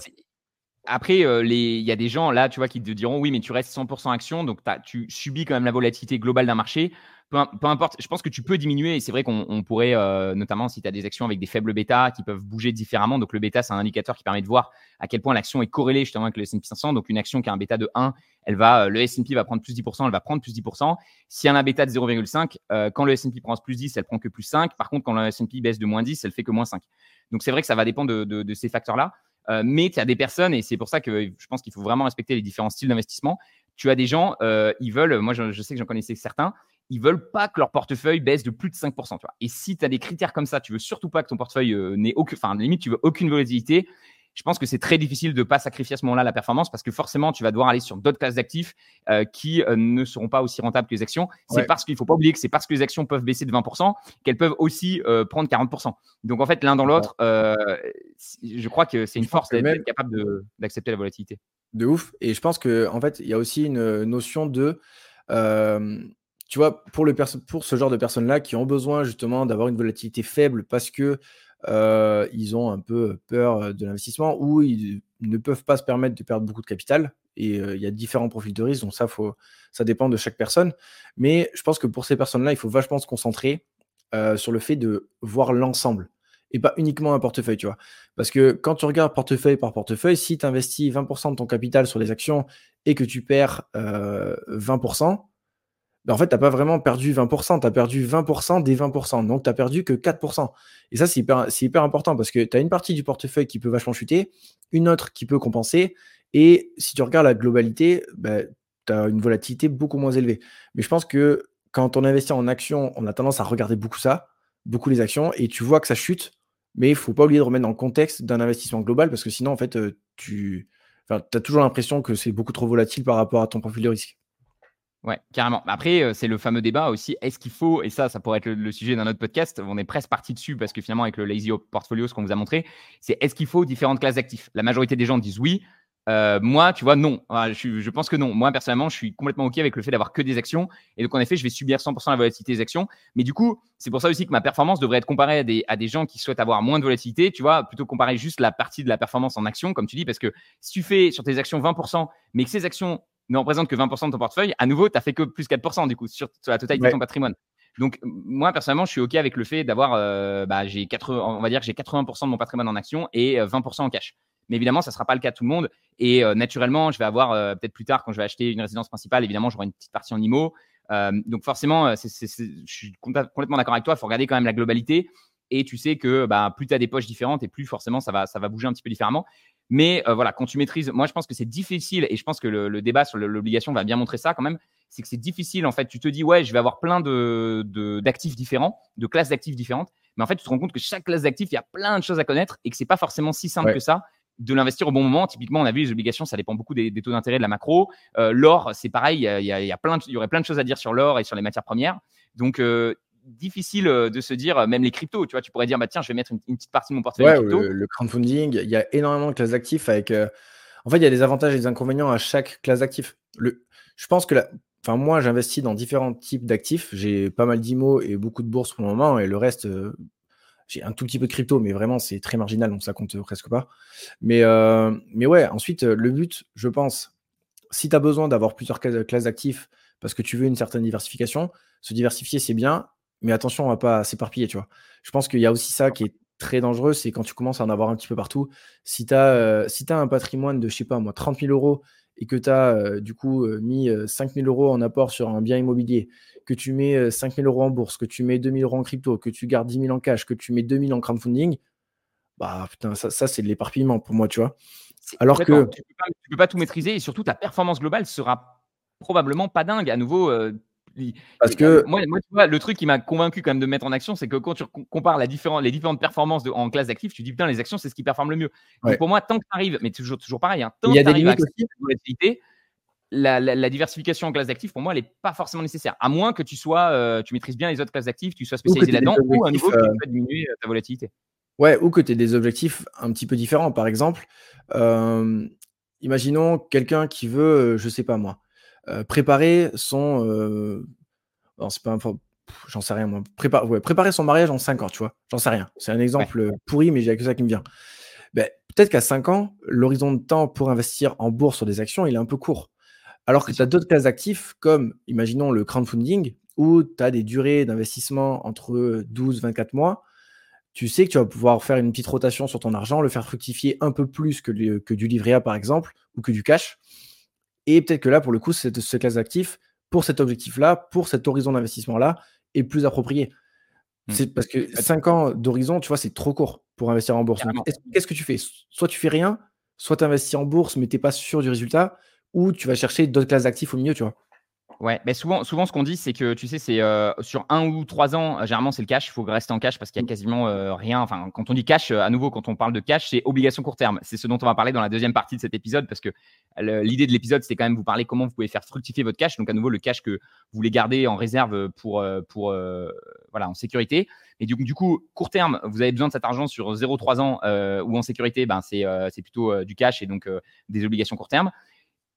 Après, euh, il y a des gens là, tu vois, qui te diront oui, mais tu restes 100% action, donc tu subis quand même la volatilité globale d'un marché. Peu, importe, je pense que tu peux diminuer. Et c'est vrai qu'on pourrait, euh, notamment si tu as des actions avec des faibles bêtas qui peuvent bouger différemment. Donc le bêta, c'est un indicateur qui permet de voir à quel point l'action est corrélée justement avec le S&P 500. Donc une action qui a un bêta de 1, elle va, le S&P va prendre plus 10%, elle va prendre plus 10%. Si elle a un bêta de 0,5, quand le S&P prend plus 10, elle prend que plus 5. Par contre, quand le S&P baisse de moins 10, elle fait que moins 5. Donc c'est vrai que ça va dépendre de, ces facteurs-là. Euh, mais tu as des personnes, et c'est pour ça que je pense qu'il faut vraiment respecter les différents styles d'investissement. Tu as des gens, euh, ils veulent, moi je, sais que j'en connaissais certains, ils veulent pas que leur portefeuille baisse de plus de 5%. Et si tu as des critères comme ça, tu veux surtout pas que ton portefeuille euh, n'ait aucune, enfin limite tu veux aucune volatilité, je pense que c'est très difficile de ne pas sacrifier à ce moment-là la performance parce que forcément, tu vas devoir aller sur d'autres classes d'actifs euh, qui euh, ne seront pas aussi rentables que les actions. C'est parce qu'il ne faut pas oublier que c'est parce que les actions peuvent baisser de 20% qu'elles peuvent aussi euh, prendre 40%. Donc en fait, l'un dans l'autre, je crois que c'est une force d'être capable d'accepter la volatilité. De ouf. Et je pense qu'en en fait, il y a aussi une notion de tu vois, pour, le pour ce genre de personnes-là qui ont besoin justement d'avoir une volatilité faible parce que euh, ils ont un peu peur de l'investissement ou ils ne peuvent pas se permettre de perdre beaucoup de capital. Et euh, il y a différents profils de risque, donc ça, faut, ça dépend de chaque personne. Mais je pense que pour ces personnes-là, il faut vachement se concentrer euh, sur le fait de voir l'ensemble et pas uniquement un portefeuille, tu vois. Parce que quand tu regardes portefeuille par portefeuille, si tu investis 20% de ton capital sur les actions et que tu perds 20%, ben, en fait, tu n'as pas vraiment perdu 20%, tu as perdu 20% des 20%, donc tu n'as perdu que 4%. Et ça, c'est hyper, important parce que tu as une partie du portefeuille qui peut vachement chuter, une autre qui peut compenser, et si tu regardes la globalité, ben, tu as une volatilité beaucoup moins élevée. Mais je pense que quand on investit en actions, on a tendance à regarder beaucoup ça, beaucoup les actions, et tu vois que ça chute, mais il ne faut pas oublier de remettre dans le contexte d'un investissement global parce que sinon, en fait, euh, tu as toujours l'impression que c'est beaucoup trop volatile par rapport à ton profil de risque. Ouais, carrément. Après, euh, c'est le fameux débat aussi. Est-ce qu'il faut, et ça, ça pourrait être le, sujet d'un autre podcast, on est presque parti dessus parce que finalement, avec le Lazy Portfolio, ce qu'on vous a montré, c'est est-ce qu'il faut différentes classes d'actifs? La majorité des gens disent oui. Euh, moi, tu vois, non. je, pense que non. Moi, personnellement, je suis complètement OK avec le fait d'avoir que des actions. Et donc, en effet, je vais subir 100% la volatilité des actions. Mais du coup, c'est pour ça aussi que ma performance devrait être comparée à des, à des gens qui souhaitent avoir moins de volatilité. Tu vois, plutôt comparer juste la partie de la performance en actions, comme tu dis, parce que si tu fais sur tes actions 20%, mais que ces actions ne représente que 20% de ton portefeuille, à nouveau, tu as fait que plus 4% du coup sur, la totalité de ton patrimoine. Donc, moi, personnellement, je suis OK avec le fait d'avoir, euh, bah, j'ai 80, on va dire que j'ai 80% de mon patrimoine en actions et 20% euh, en cash. Mais évidemment, ça ne sera pas le cas de tout le monde. Et euh, naturellement, je vais avoir, peut-être plus tard, quand je vais acheter une résidence principale, évidemment, j'aurai une petite partie en IMO. donc, forcément, je suis complètement d'accord avec toi. Il faut regarder quand même la globalité. Et tu sais que bah, plus tu as des poches différentes et plus forcément ça va, ça va bouger un petit peu différemment. Mais euh, voilà, quand tu maîtrises, moi je pense que c'est difficile et je pense que le, débat sur l'obligation va bien montrer ça quand même. C'est que c'est difficile en fait. Tu te dis ouais, je vais avoir plein de d'actifs différents, de classes d'actifs différentes, mais en fait tu te rends compte que chaque classe d'actifs, il y a plein de choses à connaître et que c'est pas forcément si simple que ça de l'investir au bon moment. Typiquement, on a vu les obligations, ça dépend beaucoup des, taux d'intérêt de la macro. Euh, l'or, c'est pareil, il y, a, plein il y aurait plein de choses à dire sur l'or et sur les matières premières. Donc, euh, difficile euh, de se dire, euh, même les cryptos, tu vois, tu pourrais dire, bah, tiens, je vais mettre une, petite partie de mon portefeuille crypto. Le, crowdfunding, il y a énormément de classes d'actifs avec. Euh, en fait, il y a des avantages et des inconvénients à chaque classe d'actifs. Le... Je pense que la... enfin, moi, j'investis dans différents types d'actifs. J'ai pas mal d'IMO et beaucoup de bourses pour le moment, et le reste, j'ai un tout petit peu de crypto, mais vraiment, c'est très marginal, donc ça compte presque pas. Mais, mais ouais, ensuite, le but, je pense, si tu as besoin d'avoir plusieurs classes d'actifs parce que tu veux une certaine diversification, se diversifier, c'est bien, mais attention, on va pas s'éparpiller, tu vois. Je pense qu'il y a aussi ça qui est très dangereux, c'est quand tu commences à en avoir un petit peu partout. Si tu as, euh, si as un patrimoine de, je sais pas moi, 30 000 euros et que tu as euh, du coup euh, mis 5 000 euros en apport sur un bien immobilier, que tu mets 5 000 euros en bourse, que tu mets 2 000 euros en crypto, que tu gardes 10 000 en cash, que tu mets 2 000 en crowdfunding, bah putain, ça, ça c'est de l'éparpillement pour moi, tu vois. Alors que. Tu peux, peux pas tout maîtriser et surtout ta performance globale sera probablement pas dingue. À nouveau, parce que moi, tu vois, le truc qui m'a convaincu quand même de mettre en action, c'est que quand tu compares la les différentes performances de, en classe d'actifs, tu dis putain, les actions, c'est ce qui performe le mieux. Donc pour moi, tant que tu arrives, mais toujours, toujours pareil, hein, tant que tu arrives à volatilité, la, la, diversification en classe d'actifs, pour moi, elle n'est pas forcément nécessaire. À moins que tu sois, euh, tu maîtrises bien les autres classes d'actifs, tu sois spécialisé là-dedans, ou à nouveau que tu euh, diminuer euh, ta volatilité. Ouais, ou que tu aies des objectifs un petit peu différents. Par exemple, imaginons quelqu'un qui veut, je sais pas moi, euh, préparer son. Euh, c'est pas J'en sais rien, moi. préparer son mariage en 5 ans, tu vois. J'en sais rien. C'est un exemple pourri, mais j'ai que ça qui me vient. Ben, peut-être qu'à 5 ans, l'horizon de temps pour investir en bourse sur des actions, il est un peu court. Alors que tu as d'autres classes d'actifs, comme, imaginons, le crowdfunding, où tu as des durées d'investissement entre 12 24 mois. Tu sais que tu vas pouvoir faire une petite rotation sur ton argent, le faire fructifier un peu plus que, que du livret A, par exemple, ou que du cash. Et peut-être que là, pour le coup, cette, ce classe d'actifs, pour cet objectif-là, pour cet horizon d'investissement-là, est plus approprié. Mmh. C'est parce que 5 ans d'horizon, tu vois, c'est trop court pour investir en bourse. Qu'est-ce que tu fais? Soit tu fais rien, soit tu investis en bourse, mais tu n'es pas sûr du résultat, ou tu vas chercher d'autres classes d'actifs au milieu, tu vois. Ouais, mais souvent, souvent ce qu'on dit, c'est que tu sais, c'est euh, sur un ou trois ans, euh, généralement c'est le cash, il faut rester en cash parce qu'il y a mmh. quasiment euh, rien. Enfin, quand on dit cash, à nouveau, quand on parle de cash, c'est obligation court terme. C'est ce dont on va parler dans la deuxième partie de cet épisode parce que l'idée de l'épisode, c'est quand même vous parler comment vous pouvez faire fructifier votre cash. Donc, à nouveau, le cash que vous voulez garder en réserve pour, pour voilà, en sécurité. Et du coup, du coup, court terme, vous avez besoin de cet argent sur 0,3 ans ou en sécurité, ben, c'est plutôt du cash et donc des obligations court terme.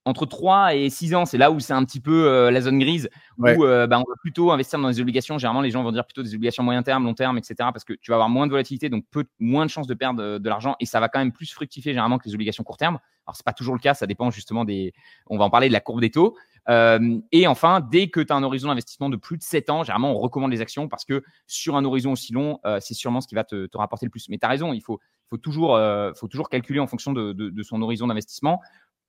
Entre 3 et 6 ans, c'est là où c'est un petit peu euh, la zone grise, où euh, bah, on va plutôt investir dans des obligations. Généralement, les gens vont dire plutôt des obligations moyen terme, long terme, etc. Parce que tu vas avoir moins de volatilité, donc peu, moins de chances de perdre de, de l'argent et ça va quand même plus fructifier généralement que les obligations court terme. Alors, c'est pas toujours le cas, ça dépend justement des. On va en parler de la courbe des taux. Euh, et enfin, dès que tu as un horizon d'investissement de plus de 7 ans, généralement, on recommande les actions parce que sur un horizon aussi long, c'est sûrement ce qui va te, te rapporter le plus. Mais tu as raison, il faut, faut, toujours, faut toujours calculer en fonction de, de, de son horizon d'investissement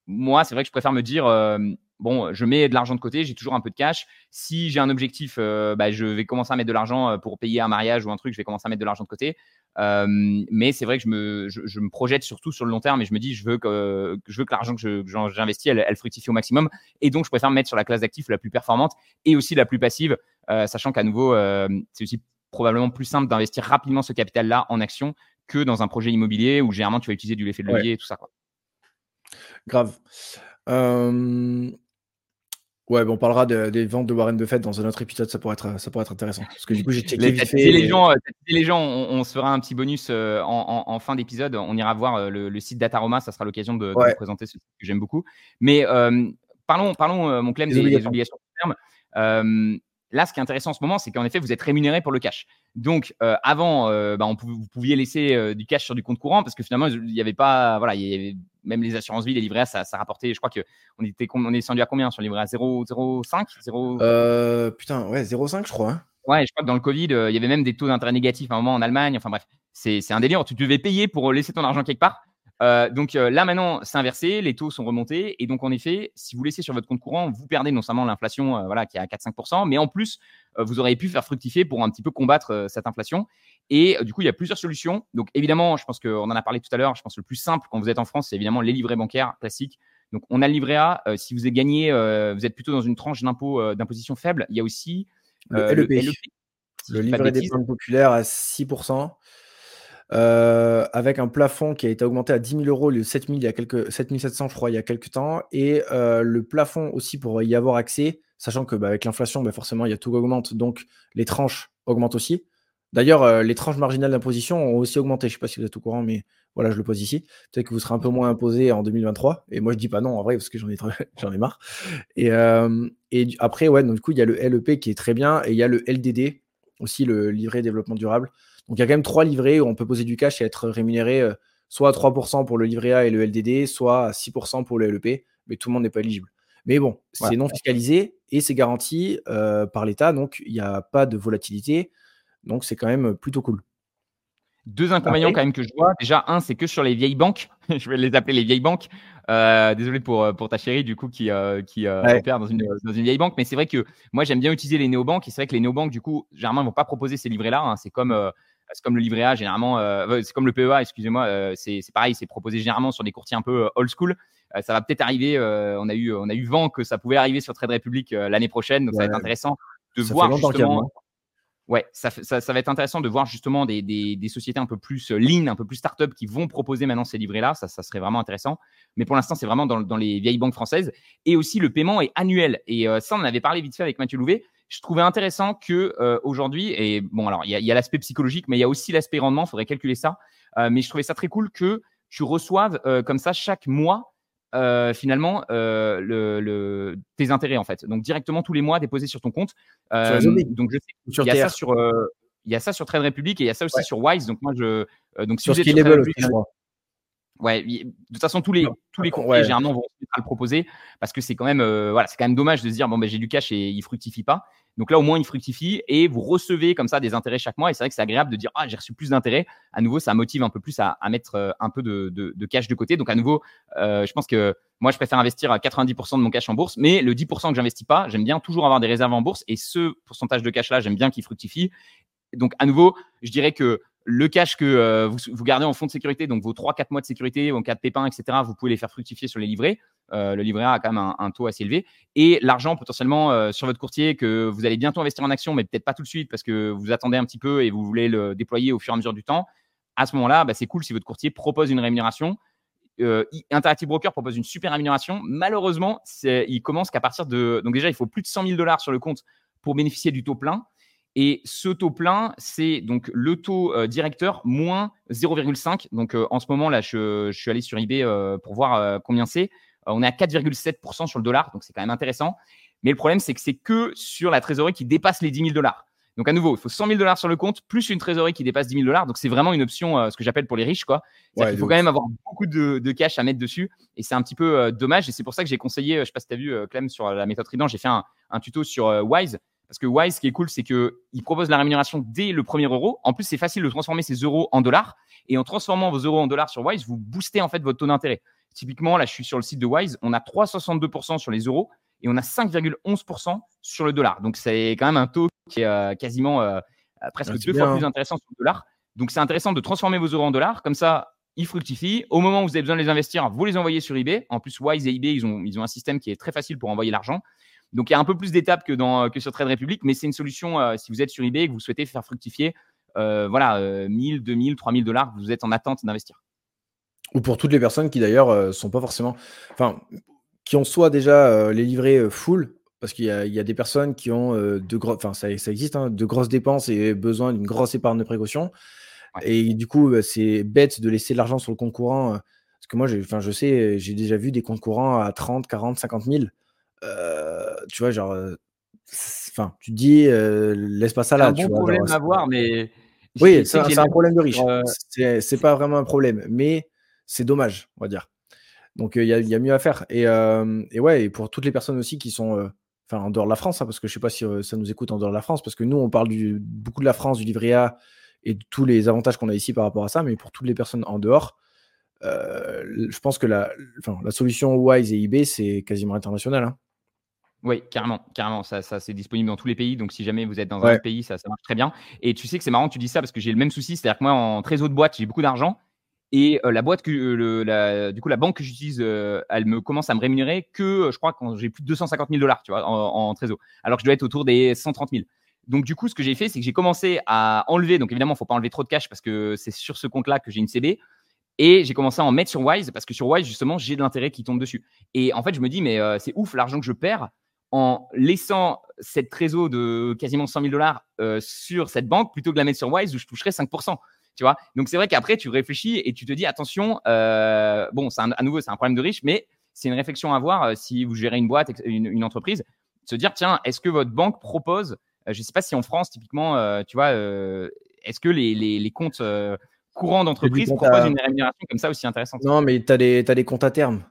moi, c'est vrai que je préfère me dire, euh, bon, je mets de l'argent de côté, j'ai toujours un peu de cash. Si j'ai un objectif, euh, bah, je vais commencer à mettre de l'argent euh, pour payer un mariage ou un truc, je vais commencer à mettre de l'argent de côté. mais c'est vrai que je me, je, me, projette surtout sur le long terme et je me dis, je veux que, je veux que l'argent que j'investis, elle, elle, fructifie au maximum. Et donc, je préfère me mettre sur la classe d'actifs la plus performante et aussi la plus passive, sachant qu'à nouveau, c'est aussi probablement plus simple d'investir rapidement ce capital-là en action que dans un projet immobilier où généralement tu vas utiliser du effet de levier et tout ça. Quoi. Grave. Ouais, on parlera des ventes de Warren Buffett dans un autre épisode, ça pourrait être, ça pourrait être intéressant. Parce que du coup, j'ai checké vite fait. Les gens, les gens on, se fera un petit bonus euh, en, fin d'épisode. On ira voir euh, le, site Dataroma, ça sera l'occasion de, vous présenter ce que j'aime beaucoup. Mais parlons, parlons euh, mon Clem, des, des, obligations de terme. Là, ce qui est intéressant en ce moment, c'est qu'en effet, vous êtes rémunéré pour le cash. Donc, euh, avant, euh, bah, on vous pouviez laisser euh, du cash sur du compte courant parce que finalement, il n'y avait pas, voilà, il y avait même les assurances vie, les livrets A, ça, ça rapportait, je crois que on était, on est descendu à combien sur le livret A 0,05 0... Putain, ouais, 0,5 je crois. Hein. ouais, je crois que dans le Covid, il y avait même des taux d'intérêt négatifs à un moment en Allemagne. Enfin bref, c'est un délire. Tu devais payer pour laisser ton argent quelque part. Euh, donc euh, là maintenant, c'est inversé, les taux sont remontés et donc en effet, si vous laissez sur votre compte courant, vous perdez non seulement l'inflation, euh, voilà, qui est à 4-5%, mais en plus, vous aurez pu faire fructifier pour un petit peu combattre cette inflation. Et du coup, il y a plusieurs solutions. Donc évidemment, je pense qu'on en a parlé tout à l'heure. Je pense que le plus simple quand vous êtes en France, c'est évidemment les livrets bancaires classiques. Donc on a le livret A. si vous êtes gagné, vous êtes plutôt dans une tranche d'impôt d'imposition faible. Il y a aussi le, LEP. le, le livret d'épargne populaire à 6%. Euh, avec un plafond qui a été augmenté à 10 000 euros, le 7 il y a quelques, 700, je crois, il y a quelques temps, et euh, le plafond aussi pour y avoir accès, sachant que bah, avec l'inflation, bah, forcément, il y a tout qui augmente, donc les tranches augmentent aussi. D'ailleurs, euh, les tranches marginales d'imposition ont aussi augmenté. Je ne sais pas si vous êtes au courant, mais voilà, je le pose ici. Peut-être que vous serez un peu moins imposé en 2023. Et moi, je dis pas non, en vrai, parce que j'en ai, j'en ai marre. Et, et après, ouais, donc du coup, il y a le LEP qui est très bien, et il y a le LDD, aussi le livret développement durable, donc il y a quand même trois livrets où on peut poser du cash et être rémunéré euh, soit à 3% pour le livret A et le LDD, soit à 6% pour le LEP, mais tout le monde n'est pas éligible. Mais bon, c'est non fiscalisé et c'est garanti euh, par l'État, donc il n'y a pas de volatilité. Donc c'est quand même plutôt cool. Deux inconvénients quand même que je vois. Déjà, un, c'est que sur les vieilles banques, je vais les appeler les vieilles banques. Euh, désolé pour, pour ta chérie, du coup, qui, qui opère dans une, dans une vieille banque. Mais c'est vrai que moi, j'aime bien utiliser les néobanques. Et c'est vrai que les néobanques, du coup, généralement, ne vont pas proposer ces livrets-là. Hein. C'est comme c'est comme le livret A, généralement, euh, c'est comme le PEA, excusez-moi, euh, c'est pareil, c'est proposé généralement sur des courtiers un peu euh, old school. ça va peut-être arriver, on, a eu, on a eu vent que ça pouvait arriver sur Trade Republic l'année prochaine, donc ça va être intéressant de voir justement. Ouais, ça, ça, ça, va être intéressant de voir justement des, des, des, sociétés un peu plus lean, un peu plus start-up qui vont proposer maintenant ces livrets-là. Ça, ça serait vraiment intéressant. Mais pour l'instant, c'est vraiment dans, dans, les vieilles banques françaises. Et aussi, le paiement est annuel. Et ça, on en avait parlé vite fait avec Mathieu Louvet je trouvais intéressant que euh, aujourd'hui, et bon, alors il y a, l'aspect psychologique, mais il y a aussi l'aspect rendement, il faudrait calculer ça. Euh, mais je trouvais ça très cool que tu reçoives euh, comme ça chaque mois finalement le, tes intérêts en fait. Donc directement tous les mois déposés sur ton compte. donc je sais qu'il y a ça sur il y a ça sur Trade Republic et il y a ça aussi sur Wise. Donc moi je donc si sur Ouais, de toute façon, tous les, tous les courtiers généralement vont le proposer parce que c'est quand même, euh, voilà, c'est quand même dommage de se dire bon ben j'ai du cash et il fructifie pas. Donc là au moins il fructifie et vous recevez comme ça des intérêts chaque mois et c'est vrai que c'est agréable de dire ah j'ai reçu plus d'intérêts. À nouveau ça motive un peu plus à, à mettre euh, un peu de, de, de, cash de côté. Donc à nouveau, euh, je pense que moi je préfère investir à 90% de mon cash en bourse, mais le 10% que j'investis pas, j'aime bien toujours avoir des réserves en bourse et ce pourcentage de cash là j'aime bien qu'il fructifie. Donc à nouveau, je dirais que le cash que euh, vous, gardez en fonds de sécurité, donc vos 3-4 mois de sécurité en cas de pépin, etc., vous pouvez les faire fructifier sur les livrets. Euh, le livret A a quand même un, taux assez élevé. Et l'argent potentiellement euh, sur votre courtier que vous allez bientôt investir en action, mais peut-être pas tout de suite parce que vous attendez un petit peu et vous voulez le déployer au fur et à mesure du temps. À ce moment-là, bah, c'est cool si votre courtier propose une rémunération. Interactive Broker propose une super rémunération. Malheureusement, il commence qu'à partir de. Donc, déjà, il faut plus de 100 000 dollars sur le compte pour bénéficier du taux plein. Et ce taux plein, c'est donc le taux euh, directeur moins 0,5. Donc euh, en ce moment, là, je, suis allé sur eBay euh, pour voir combien c'est. on est à 4,7% sur le dollar, donc c'est quand même intéressant. Mais le problème, c'est que c'est que sur la trésorerie qui dépasse les 10 000 dollars. Donc à nouveau, il faut 100 000 dollars sur le compte, plus une trésorerie qui dépasse 10 000 dollars. Donc c'est vraiment une option, ce que j'appelle pour les riches. Quoi. il faut quand même avoir beaucoup de, cash à mettre dessus. Et c'est un petit peu dommage. Et c'est pour ça que j'ai conseillé, je ne sais pas si tu as vu, Clem, sur la méthode Trident, j'ai fait un, tuto sur Wise. Parce que Wise, ce qui est cool, c'est qu'il propose la rémunération dès le premier euro. En plus, c'est facile de transformer ces euros en dollars. Et en transformant vos euros en dollars sur Wise, vous boostez en fait votre taux d'intérêt. Typiquement, là, je suis sur le site de Wise, on a 3,62% sur les euros et on a 5,11% sur le dollar. Donc, c'est quand même un taux qui est quasiment euh, presque deux fois plus intéressant sur le dollar. Donc, c'est intéressant de transformer vos euros en dollars. Comme ça, ils fructifient. Au moment où vous avez besoin de les investir, vous les envoyez sur eBay. En plus, Wise et eBay, ils ont, ils ont un système qui est très facile pour envoyer l'argent. Donc, il y a un peu plus d'étapes que, dans, que sur Trade Republic, mais c'est une solution euh, si vous êtes sur eBay et que vous souhaitez faire fructifier, euh, voilà, 1000, 2000, 3000 dollars, vous êtes en attente d'investir. Ou pour toutes les personnes qui d'ailleurs ne sont pas forcément. Enfin, qui ont soit déjà les livrets full parce qu'il y, a des personnes qui ont de gros, enfin ça, existe, hein, de grosses dépenses et besoin d'une grosse épargne de précaution. Et du coup, bah, c'est bête de laisser de l'argent sur le compte courant. parce que moi, je sais, j'ai déjà vu des comptes courants à 30, 40, 50 000. Tu vois, genre, enfin, tu te dis, laisse pas ça là. C'est un bon problème à voir, mais. Oui, c'est un, problème de riche. C'est pas vraiment un problème, mais c'est dommage, on va dire. Donc il y, a mieux à faire. Et, et, ouais, et pour toutes les personnes aussi qui sont enfin en dehors de la France, hein, parce que je ne sais pas si euh, ça nous écoute en dehors de la France, parce que nous, on parle du, beaucoup de la France, du livret A et de tous les avantages qu'on a ici par rapport à ça, mais pour toutes les personnes en dehors, euh, je pense que la, la solution Wise et eBay, c'est quasiment international. Hein. Oui, carrément, carrément. Ça, ça c'est disponible dans tous les pays. Donc, si jamais vous êtes dans un autre pays, ça, ça marche très bien. Et tu sais que c'est marrant que tu dis ça parce que j'ai le même souci. C'est-à-dire que moi, en trésor de boîte, j'ai beaucoup d'argent. Et la boîte que le, la, du coup la banque que j'utilise, elle me commence à me rémunérer que je crois quand j'ai plus de 250 000 dollars, tu vois, en, trésor, alors que je dois être autour des 130 000. Donc du coup, ce que j'ai fait, c'est que j'ai commencé à enlever. Donc évidemment, il faut pas enlever trop de cash parce que c'est sur ce compte-là que j'ai une CB. Et j'ai commencé à en mettre sur Wise parce que sur Wise, justement, j'ai de l'intérêt qui tombe dessus. Et en fait, je me dis, mais c'est ouf l'argent que je perds en laissant cette trésor de quasiment 100 000 dollars sur cette banque plutôt que de la mettre sur Wise où je toucherais 5%. Donc c'est vrai qu'après, tu réfléchis et tu te dis, attention, euh, bon, c'est à nouveau, c'est un problème de riche, mais c'est une réflexion à avoir euh, si vous gérez une boîte, une, entreprise, se dire, tiens, est-ce que votre banque propose, euh, je ne sais pas si en France, typiquement, tu vois, est-ce que les, comptes courants d'entreprise proposent une rémunération comme ça aussi intéressante? Non, mais tu as, des comptes à terme.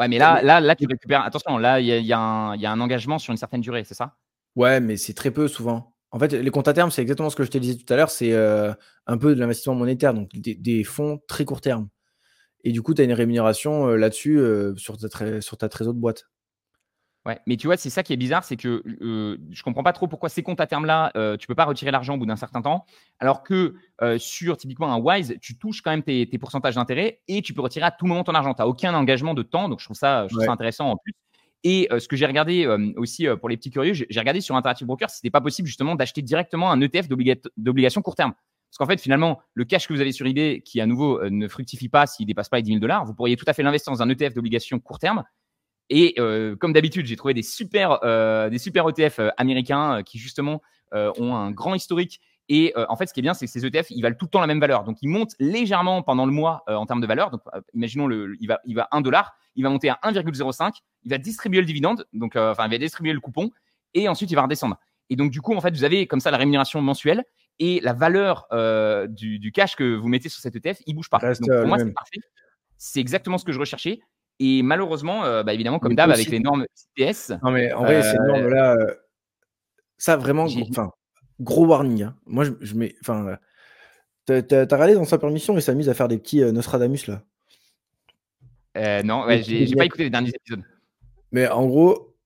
Ouais, mais là, là, là, tu récupères. Attention, là, il y, y, a un engagement sur une certaine durée, c'est ça? Ouais, mais c'est très peu souvent. En fait, les comptes à terme, c'est exactement ce que je te disais tout à l'heure, c'est euh, un peu de l'investissement monétaire, donc des, fonds très court terme. Et du coup, tu as une rémunération euh, là-dessus euh, sur, ta sur ta trésor de boîte. Ouais, mais tu vois, c'est ça qui est bizarre, c'est que je comprends pas trop pourquoi ces comptes à terme-là, tu peux pas retirer l'argent au bout d'un certain temps, alors que sur typiquement un Wise, tu touches quand même tes, pourcentages d'intérêt et tu peux retirer à tout moment ton argent. Tu n'as aucun engagement de temps, donc je trouve ça, je trouve ça intéressant en plus. Et ce que j'ai regardé aussi pour les petits curieux, j'ai regardé sur Interactive Broker si c'était pas possible justement d'acheter directement un ETF d'obligation court terme. Parce qu'en fait, finalement, le cash que vous avez sur eBay, qui à nouveau ne fructifie pas s'il dépasse pas les 10 000 dollars, vous pourriez tout à fait l'investir dans un ETF d'obligation court terme. Et comme d'habitude, j'ai trouvé des super, des super ETF américains qui justement ont un grand historique et en fait, ce qui est bien, c'est que ces ETF, ils valent tout le temps la même valeur. Donc, ils montent légèrement pendant le mois en termes de valeur. Donc, imaginons, le, il, va, il va 1 dollar, il va monter à 1,05, il va distribuer le dividende, donc enfin, il va distribuer le coupon, et ensuite, il va redescendre. Et donc, du coup, en fait, vous avez comme ça la rémunération mensuelle et la valeur du, cash que vous mettez sur cet ETF, il bouge pas. donc, pour moi, c'est parfait. C'est exactement ce que je recherchais. Et malheureusement, bah, évidemment, comme d'hab, avec les normes CTS. Non, mais en vrai, ces normes-là, ça vraiment, enfin, gros warning. Hein. Moi, je, mets. Enfin, t'as, regardé dans sa permission et s'amuse à faire des petits euh, Nostradamus là euh, Non, ouais, j'ai, pas écouté les derniers épisodes. Mais en gros,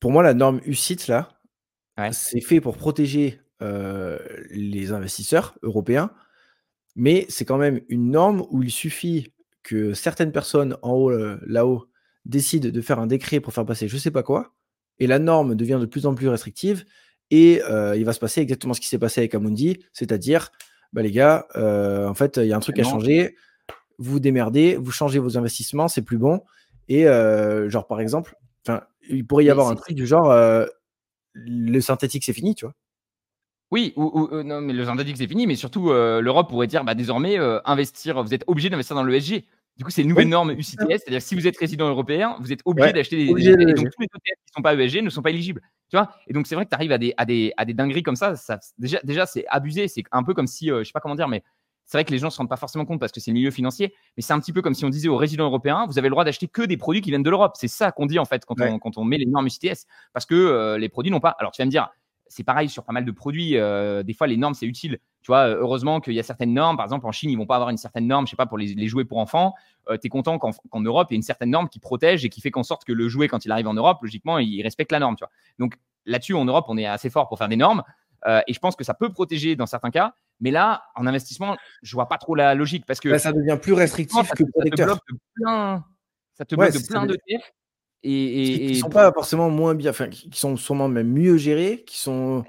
pour moi, la norme UCIT là, c'est fait pour protéger euh, les investisseurs européens, mais c'est quand même une norme où il suffit que certaines personnes en haut, là-haut, décident de faire un décret pour faire passer je sais pas quoi, et la norme devient de plus en plus restrictive, et il va se passer exactement ce qui s'est passé avec Amundi, c'est-à-dire, bah, les gars, en fait, il y a un truc à changer, vous vous démerdez, vous changez vos investissements, c'est plus bon. Et genre, par exemple, il pourrait y avoir un truc du genre, le synthétique, c'est fini, tu vois. Oui, ou, non, mais le c'est fini, mais surtout, l'Europe pourrait dire, bah, désormais, investir, vous êtes obligé d'investir dans le l'ESG. Du coup, c'est une nouvelle norme UCTS, c'est-à-dire si vous êtes résident européen, vous êtes obligé d'acheter des, des, et donc tous les ETF qui ne sont pas ESG ne sont pas éligibles. Tu vois? Et donc c'est vrai que tu arrives à des, à, des, à des dingueries comme ça. ça déjà, déjà c'est abusé. C'est un peu comme si, euh, je sais pas comment dire, mais c'est vrai que les gens ne se rendent pas forcément compte parce que c'est le milieu financier. Mais c'est un petit peu comme si on disait aux résidents européens, vous avez le droit d'acheter que des produits qui viennent de l'Europe. C'est ça qu'on dit en fait quand, on, quand on met les normes UCTS, parce que euh, les produits n'ont pas. Alors tu vas me dire, c'est pareil sur pas mal de produits. Euh, des fois, les normes, c'est utile. Tu vois, euh, heureusement qu'il y a certaines normes. Par exemple, en Chine, ils vont pas avoir une certaine norme, je sais pas, pour les, jouets pour enfants. Euh, tu es content qu'en Europe, il y ait une certaine norme qui protège et qui fait qu'en sorte que le jouet, quand il arrive en Europe, logiquement, il respecte la norme. Tu vois. Donc là-dessus, en Europe, on est assez fort pour faire des normes. et je pense que ça peut protéger dans certains cas. Mais là, en investissement, je vois pas trop la logique parce que ça devient plus restrictif que protecteur. Ça te bloque de plein, ça te bloque de plein de et, et, qui sont pas forcément moins bien, enfin, qui sont sûrement même mieux gérés, qui sont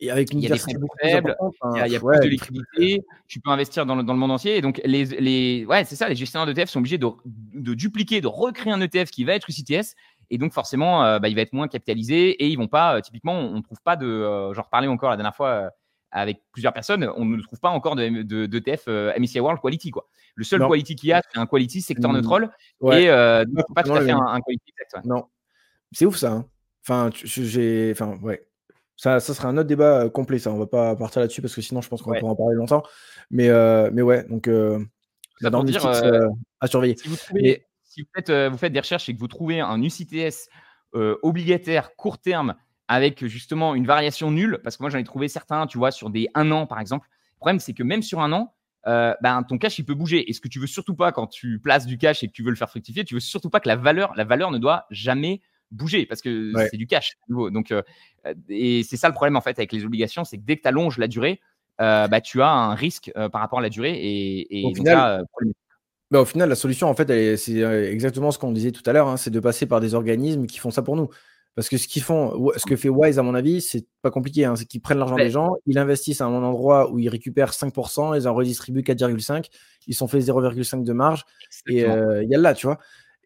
et avec une il y a des frais faibles, il y a, plus de liquidité, tu peux investir dans le, dans le, monde entier. Et donc, les, les, ouais, c'est ça, les gestionnaires d'ETF sont obligés de, de, dupliquer, de recréer un ETF qui va être UCTS. Et donc, forcément, euh, bah, il va être moins capitalisé et ils vont pas, euh, typiquement, on ne trouve pas de, euh, j'en reparlais encore la dernière fois avec plusieurs personnes, on ne trouve pas encore de, de, d'ETF MSCI World Quality. Quoi. Le seul quality qu'il y a, c'est un quality secteur mmh. neutral. Et donc, pas tout à fait un, quality exact. Non, c'est ouf ça. Hein. Enfin, j'ai, enfin, ouais. Ça, ça sera un autre débat euh, complet, ça. On va pas partir là-dessus parce que sinon, je pense qu'on va pourra en parler longtemps. Mais, euh, mais ouais, donc euh, dans dire, à surveiller. Si, vous, faites, vous, faites, des recherches et que vous trouvez un UCTS obligataire court terme avec justement une variation nulle, parce que moi j'en ai trouvé certains, tu vois, sur des un an par exemple. Le problème, c'est que même sur un an, ben, ton cash il peut bouger. Et ce que tu veux surtout pas quand tu places du cash et que tu veux le faire fructifier, tu veux surtout pas que la valeur, la valeur ne doit jamais bouger parce que c'est du cash. Donc, euh, et c'est ça le problème en fait avec les obligations, c'est que dès que tu allonges la durée, euh, bah, tu as un risque euh, par rapport à la durée. Et, au, final, bah, au final, la solution en fait, c'est exactement ce qu'on disait tout à l'heure, hein, c'est de passer par des organismes qui font ça pour nous. Parce que ce qu'ils font, ce que fait Wise, à mon avis, c'est pas compliqué. Hein, c'est qu'ils prennent l'argent des gens, ils investissent à un endroit où ils récupèrent 5%, ils en redistribuent 4,5%, ils sont fait 0,5% de marge, et il y a là, tu vois.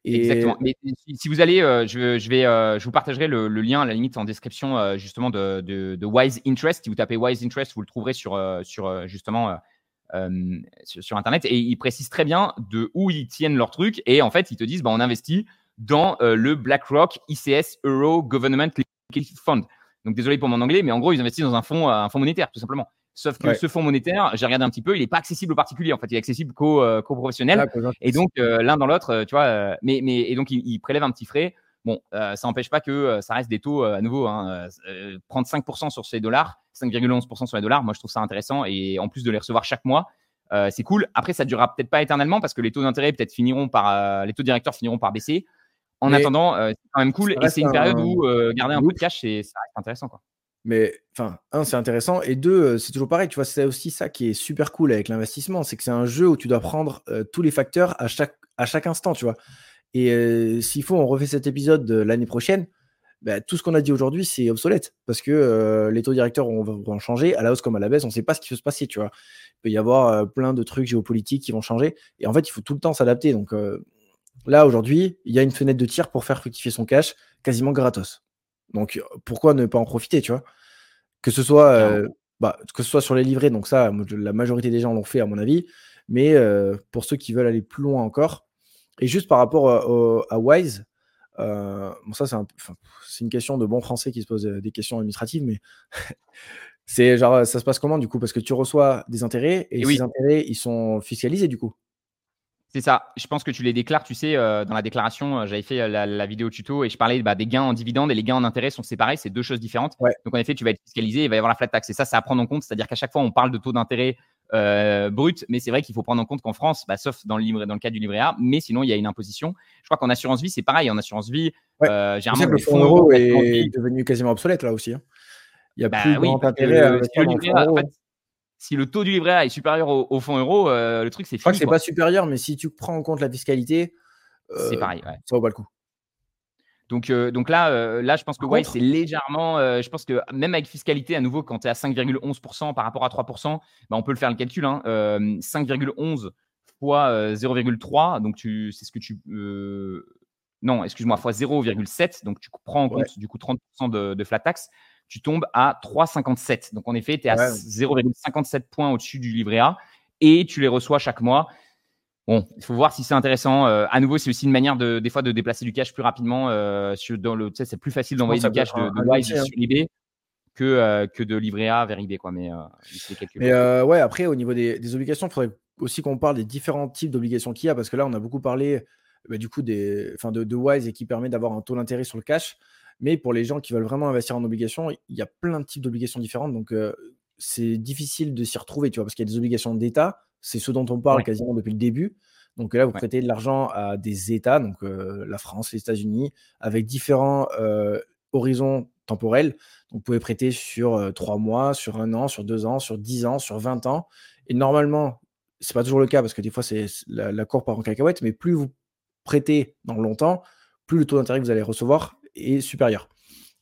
Exactement. Mais si vous allez, euh, je, je, vais, euh, je vous partagerai le, lien à la limite en description euh, justement de, de, Wise Interest. Si vous tapez Wise Interest, vous le trouverez sur, sur justement sur, Internet. Et ils précisent très bien de où ils tiennent leur truc. Et en fait, ils te disent, bah, on investit dans le BlackRock ICS Euro Government Liquidity Fund. Donc désolé pour mon anglais, mais en gros, ils investissent dans un fonds, un fonds monétaire, tout simplement. Sauf que ce fonds monétaire, j'ai regardé un petit peu, il n'est pas accessible aux particuliers. En fait, il est accessible qu'aux euh, professionnels. et donc, euh, l'un dans l'autre, euh, tu vois, mais, mais, et donc, il, prélève un petit frais. Bon, ça n'empêche pas que ça reste des taux à nouveau. Hein, prendre 5% sur ces dollars, 5,11% sur les dollars, moi, je trouve ça intéressant. Et en plus de les recevoir chaque mois, c'est cool. Après, ça ne durera peut-être pas éternellement parce que les taux d'intérêt, peut-être, finiront par, les taux directeurs finiront par baisser. En attendant, c'est quand même cool. Et c'est une période où garder un peu de cash, reste intéressant. Quoi. Mais enfin, un, c'est intéressant. Et deux, euh, c'est toujours pareil. Tu vois, c'est aussi ça qui est super cool avec l'investissement. C'est que c'est un jeu où tu dois prendre euh, tous les facteurs à chaque, à chaque instant, tu vois. Et euh, s'il faut, on refait cet épisode l'année prochaine. Bah, tout ce qu'on a dit aujourd'hui, c'est obsolète. Parce que les taux directeurs vont, changer à la hausse comme à la baisse. On ne sait pas ce qui va se passer, tu vois. Il peut y avoir plein de trucs géopolitiques qui vont changer. Et en fait, il faut tout le temps s'adapter. Donc là, aujourd'hui, il y a une fenêtre de tir pour faire fructifier son cash quasiment gratos. Donc pourquoi ne pas en profiter, tu vois? Que ce soit euh, bah, que ce soit sur les livrets, donc ça, la majorité des gens l'ont fait à mon avis, mais euh, pour ceux qui veulent aller plus loin encore, et juste par rapport à, Wise, euh, bon ça c'est un, une question de bon français qui se pose des questions administratives, mais c'est genre ça se passe comment du coup? Parce que tu reçois des intérêts et, ces intérêts ils sont fiscalisés du coup? C'est ça. Je pense que tu les déclares, tu sais, euh, dans la déclaration, euh, j'avais fait euh, la, vidéo tuto et je parlais bah, des gains en dividendes et les gains en intérêt sont séparés. C'est deux choses différentes. Donc, en effet, tu vas être fiscalisé il va y avoir la flat tax. Et ça, c'est à prendre en compte. C'est-à-dire qu'à chaque fois, on parle de taux d'intérêt brut, mais c'est vrai qu'il faut prendre en compte qu'en France, bah, sauf dans le, livre, dans le cas du livret A, mais sinon, il y a une imposition. Je crois qu'en assurance vie, c'est pareil. En assurance vie, généralement, le fonds euro est devenu quasiment obsolète là aussi. Hein. Il y a bah plus oui, d'intérêt à si le taux du livret A est supérieur au, fonds euro, euh, le truc c'est fini. Je crois que c'est pas supérieur, mais si tu prends en compte la fiscalité, c'est pareil. Ouais. Ça vaut pas le coup. Donc, euh, donc là, euh, là, je pense que ouais, c'est légèrement. je pense que même avec fiscalité, à nouveau, quand tu es à 5,11% par rapport à 3%, bah, on peut le faire le calcul. Hein, 5,11 fois 0,3, donc tu, c'est ce que tu. non, excuse-moi, fois 0,7, donc tu prends en compte du coup 30% de, de flat tax tu tombes à 3,57. Donc en effet, tu es à 0,57 points au-dessus du livret A et tu les reçois chaque mois. Bon, il faut voir si c'est intéressant. Euh, à nouveau, c'est aussi une manière de, des fois de déplacer du cash plus rapidement. Euh, sur, dans le, c'est plus facile d'envoyer du cash de, de Wise sur eBay que, euh, que de livrer A vers eBay. Quoi. Mais, mais ouais, après, au niveau des, des obligations, il faudrait aussi qu'on parle des différents types d'obligations qu'il y a, parce que là, on a beaucoup parlé bah, du coup des, de, de Wise et qui permet d'avoir un taux d'intérêt sur le cash. Mais pour les gens qui veulent vraiment investir en obligations, il y a plein de types d'obligations différentes. Donc, c'est difficile de s'y retrouver, tu vois, parce qu'il y a des obligations d'État c'est ce dont on parle quasiment depuis le début. Donc là, vous prêtez de l'argent à des États, donc euh, la France, les États-Unis, avec différents euh, horizons temporels. Donc vous pouvez prêter sur euh, trois mois, sur un an, sur deux ans, sur dix ans, sur vingt ans. Et normalement, ce n'est pas toujours le cas parce que des fois, c'est la, la cour part en cacahuète, mais plus vous prêtez dans longtemps, plus le taux d'intérêt que vous allez recevoir est supérieur.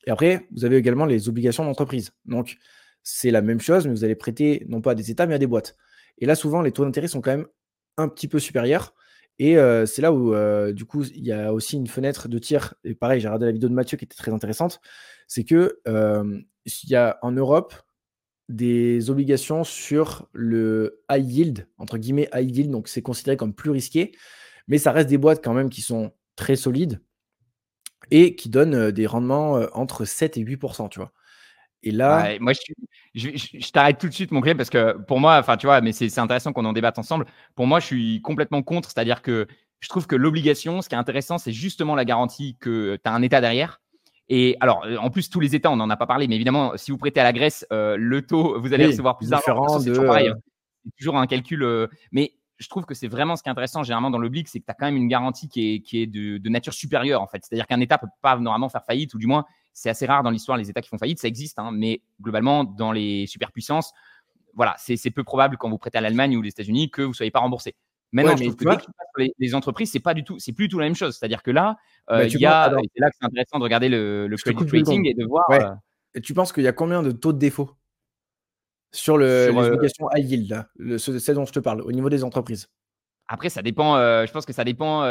Et après, vous avez également les obligations d'entreprise. Donc, c'est la même chose, mais vous allez prêter non pas à des États, mais à des boîtes. Et là, souvent, les taux d'intérêt sont quand même un petit peu supérieurs. Et c'est là où, du coup, il y a aussi une fenêtre de tir. Et pareil, j'ai regardé la vidéo de Mathieu qui était très intéressante. C'est que il y a en Europe des obligations sur le high yield, entre guillemets high yield, donc c'est considéré comme plus risqué, mais ça reste des boîtes quand même qui sont très solides et qui donnent des rendements entre 7 et 8%, tu vois. Et là. moi, je, je, t'arrête tout de suite, mon clé, parce que pour moi, enfin, tu vois, mais c'est intéressant qu'on en débatte ensemble. Pour moi, je suis complètement contre. C'est-à-dire que je trouve que l'obligation, ce qui est intéressant, c'est justement la garantie que tu as un État derrière. Et alors, en plus, tous les États, on n'en a pas parlé, mais évidemment, si vous prêtez à la Grèce, euh, le taux, vous allez recevoir plus d'argent. C'est toujours pareil. Hein. C'est toujours un calcul. Euh, mais je trouve que c'est vraiment ce qui est intéressant généralement dans l'oblig, c'est que tu as quand même une garantie qui est, qui est de, de nature supérieure, en fait. C'est-à-dire qu'un État peut pas normalement faire faillite, ou du moins, c'est assez rare dans l'histoire les États qui font faillite, ça existe, hein, mais globalement, dans les superpuissances, voilà, c'est peu probable quand vous prêtez à l'Allemagne ou les États-Unis que vous ne soyez pas remboursé. Maintenant, je trouve que les, les, entreprises, c'est pas du tout, c'est plus du tout la même chose. C'est-à-dire que là, euh, il y a, c'est là que c'est intéressant de regarder le, le credit rating et de voir. Euh, tu penses qu'il y a combien de taux de défaut? Sur, le, les euh, obligations high yield, là, le, ce, dont je te parle, au niveau des entreprises Après, ça dépend. je pense que ça dépend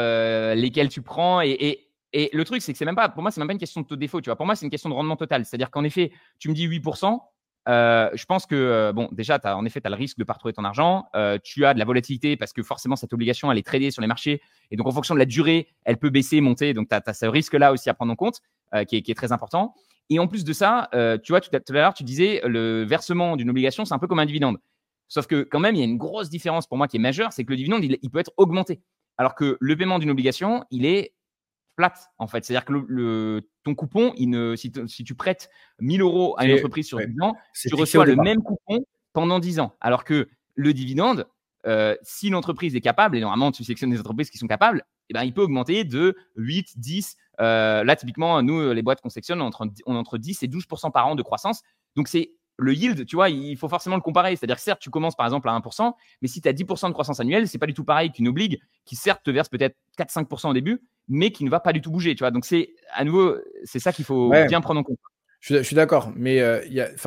lesquels tu prends et et le truc, c'est que c'est même pas, pour moi, c'est même pas une question de taux de défaut. Tu vois, pour moi, c'est une question de rendement total. C'est-à-dire qu'en effet, tu me dis 8%. Euh, je pense que, euh, bon, déjà, as, en effet, tu as le risque de ne pas retrouver ton argent. Euh, tu as de la volatilité parce que forcément, cette obligation, elle est tradée sur les marchés. Et donc, en fonction de la durée, elle peut baisser, monter. Donc, tu as, ce risque-là aussi à prendre en compte, qui est, qui, est, très important. Et en plus de ça, tu vois, tout à l'heure, tu disais, le versement d'une obligation, c'est un peu comme un dividende. Sauf que, quand même, il y a une grosse différence pour moi qui est majeure c'est que le dividende, il, il peut être augmenté. Alors que le paiement d'une obligation, il est flat, en fait. C'est-à-dire que le, ton coupon, il ne, si, tu prêtes 1000 euros à une entreprise sur 10 ans, tu reçois le même coupon pendant 10 ans. Alors que le dividende, euh, si l'entreprise est capable, et normalement tu sélectionnes des entreprises qui sont capables, eh ben, il peut augmenter de 8, 10. Euh, là, typiquement, nous, les boîtes qu'on sélectionne, on entre, on entre 10 et 12% par an de croissance. Donc, c'est le yield, tu vois, il faut forcément le comparer. C'est-à-dire que certes, tu commences par exemple à 1%, mais si tu as 10% de croissance annuelle, c'est pas du tout pareil qu'une obligue qui certes te verse peut-être 4-5% au début, mais qui ne va pas du tout bouger, tu vois. Donc c'est à nouveau, c'est ça qu'il faut bien prendre en compte. Je, suis d'accord, mais euh,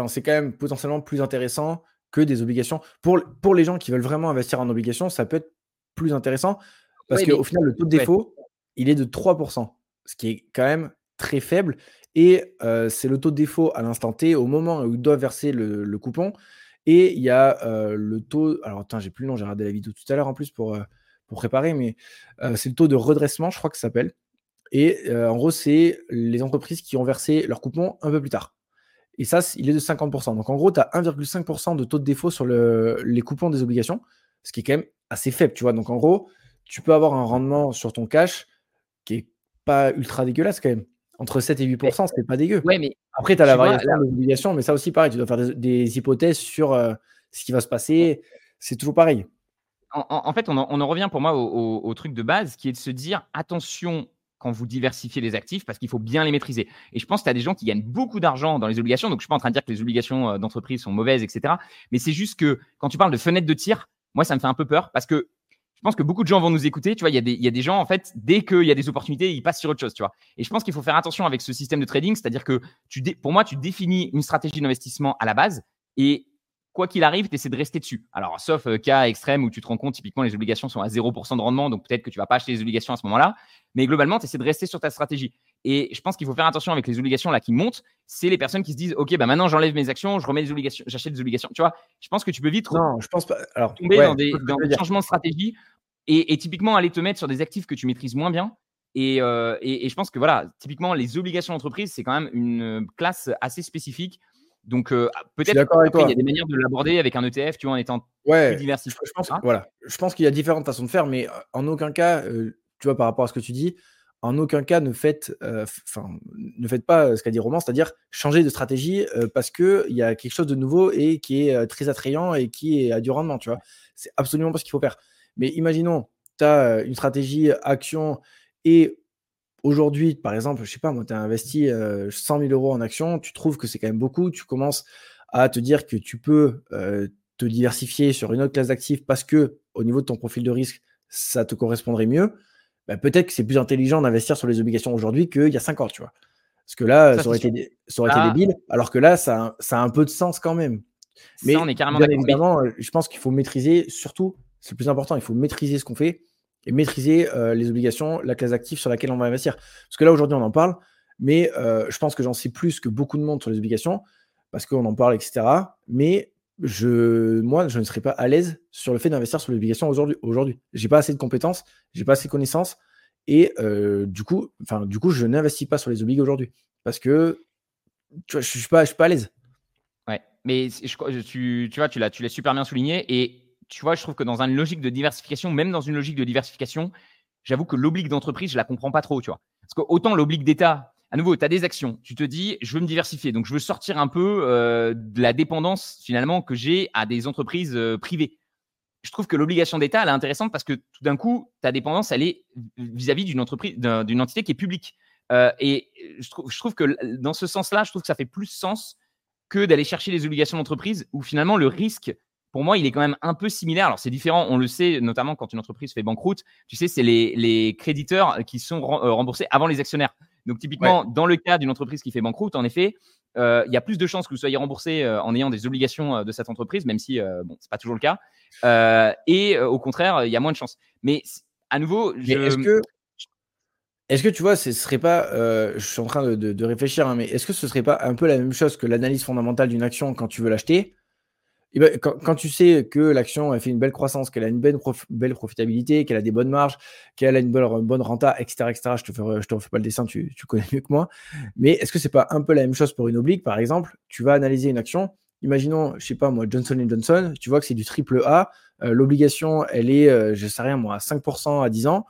c'est quand même potentiellement plus intéressant que des obligations. Pour, pour les gens qui veulent vraiment investir en obligations, ça peut être plus intéressant parce qu'au final, le taux de défaut, il est de 3%, ce qui est quand même très faible. Et euh, c'est le taux de défaut à l'instant T, au moment où ils doivent verser le, coupon. Et il y a euh, le taux. Alors, attends, j'ai plus le nom, j'ai regardé la vidéo tout à l'heure en plus pour, pour préparer, mais c'est le taux de redressement, je crois que ça s'appelle. Et en gros, c'est les entreprises qui ont versé leur coupon un peu plus tard. Et ça, il est de 50%. Donc en gros, tu as 1,5% de taux de défaut sur les coupons des obligations, ce qui est quand même assez faible, tu vois. Donc en gros, tu peux avoir un rendement sur ton cash qui est pas ultra dégueulasse quand même. Entre 7 et 8%, c'est pas dégueu. Ouais, mais Après, tu as la variation des obligations, mais ça aussi, pareil, tu dois faire des, hypothèses sur ce qui va se passer. C'est toujours pareil en, fait, on en, revient pour moi au, truc de base qui est de se dire attention quand vous diversifiez les actifs parce qu'il faut bien les maîtriser. Et je pense que tu as des gens qui gagnent beaucoup d'argent dans les obligations. Donc, je ne suis pas en train de dire que les obligations euh, d'entreprise sont mauvaises, etc. Mais c'est juste que quand tu parles de fenêtre de tir, moi, ça me fait un peu peur parce que je pense que beaucoup de gens vont nous écouter. Tu vois, il y, a des, gens, en fait, dès qu'il y a des opportunités, ils passent sur autre chose, tu vois. Et je pense qu'il faut faire attention avec ce système de trading, c'est-à-dire que tu pour moi, tu définis une stratégie d'investissement à la base et quoi qu'il arrive, tu essaies de rester dessus. Alors, sauf euh, cas extrême où tu te rends compte, typiquement, les obligations sont à 0% de rendement, donc peut-être que tu vas pas acheter les obligations à ce moment-là. Mais globalement, tu essaies de rester sur ta stratégie. Et je pense qu'il faut faire attention avec les obligations là qui montent. C'est les personnes qui se disent, OK, bah maintenant j'enlève mes actions, je remets des obligations, j'achète des obligations. Tu vois, je pense que tu peux vite non, je pense pas. Alors, tomber dans des, changements de stratégie et, typiquement aller te mettre sur des actifs que tu maîtrises moins bien. Et, et, je pense que voilà, typiquement les obligations d'entreprise, c'est quand même une classe assez spécifique. Donc peut-être qu'il y a des manières de l'aborder avec un ETF, tu vois, en étant plus diversifié. Je pense, voilà, je pense qu'il y a différentes façons de faire, mais en aucun cas, tu vois, par rapport à ce que tu dis, en aucun cas ne faites, euh, ne faites pas ce qu'a dit Roman, c'est-à-dire changer de stratégie euh, parce qu'il y a quelque chose de nouveau et qui est euh, très attrayant et qui est à du rendement, tu vois. C'est absolument pas ce qu'il faut faire. Mais imaginons, tu as une stratégie action et aujourd'hui, par exemple, je sais pas, moi, tu as investi 100 000 euros en action, tu trouves que c'est quand même beaucoup, tu commences à te dire que tu peux te diversifier sur une autre classe d'actifs parce que au niveau de ton profil de risque, ça te correspondrait mieux bah, peut-être que c'est plus intelligent d'investir sur les obligations aujourd'hui qu'il y a 5 ans, tu vois. Parce que là, ça, aurait, été, ça aurait été, ah. débile, alors que là, ça, ça, a un peu de sens quand même. Mais on est carrément bien évidemment, euh, je pense qu'il faut maîtriser, surtout, c'est le plus important, il faut maîtriser ce qu'on fait et maîtriser euh, les obligations, la classe active sur laquelle on va investir. Parce que là, aujourd'hui, on en parle, mais euh, je pense que j'en sais plus que beaucoup de monde sur les obligations, parce qu'on en parle, etc. Mais je, moi, je ne serais pas à l'aise sur le fait d'investir sur l'obligation aujourd'hui. Aujourd'hui, j'ai pas assez de compétences, j'ai pas assez de connaissances, et euh, du coup, enfin, du coup, je n'investis pas sur les obligations aujourd'hui parce que je suis pas, je suis pas à l'aise. Ouais, mais tu, tu vois, tu l'as, tu l'as super bien souligné, et tu vois, je trouve que dans une logique de diversification, même dans une logique de diversification, j'avoue que l'oblig d'entreprise, je la comprends pas trop, tu vois. Parce que autant l'oblig d'État, à nouveau, tu as des actions. Tu te dis, je veux me diversifier. Donc, je veux sortir un peu euh, de la dépendance finalement que j'ai à des entreprises euh, privées. Je trouve que l'obligation d'État, elle est intéressante parce que tout d'un coup, ta dépendance, elle est vis-à-vis d'une entreprise, d'une entité qui est publique. Euh, et je trouve, je trouve que dans ce sens-là, je trouve que ça fait plus sens que d'aller chercher les obligations d'entreprise où finalement le risque, pour moi, il est quand même un peu similaire. Alors, c'est différent, on le sait, notamment quand une entreprise fait banqueroute. Tu sais, c'est les, les créditeurs qui sont remboursés avant les actionnaires. Donc typiquement, dans le cas d'une entreprise qui fait banqueroute, en effet, euh, il y a plus de chances que vous soyez remboursé euh, en ayant des obligations euh, de cette entreprise, même si bon, c'est pas toujours le cas. et au contraire, il y a moins de chances. Mais à nouveau, est-ce que est-ce que tu vois, ce serait pas, je suis en train de, réfléchir, hein, mais est-ce que ce serait pas un peu la même chose que l'analyse fondamentale d'une action quand tu veux l'acheter? Eh ben, quand, tu sais que l'action a fait une belle croissance, qu'elle a une belle, profitabilité, qu'elle a des bonnes marges, qu'elle a une bonne, renta, etc., etc., je te je te refais pas le dessin, tu, connais mieux que moi. Mais est-ce que c'est pas un peu la même chose pour une oblique, par exemple Tu vas analyser une action. Imaginons, je sais pas moi, Johnson Johnson, tu vois que c'est du triple A. Euh, l'obligation, elle est, euh, je sais rien moi, à 5% à 10 ans.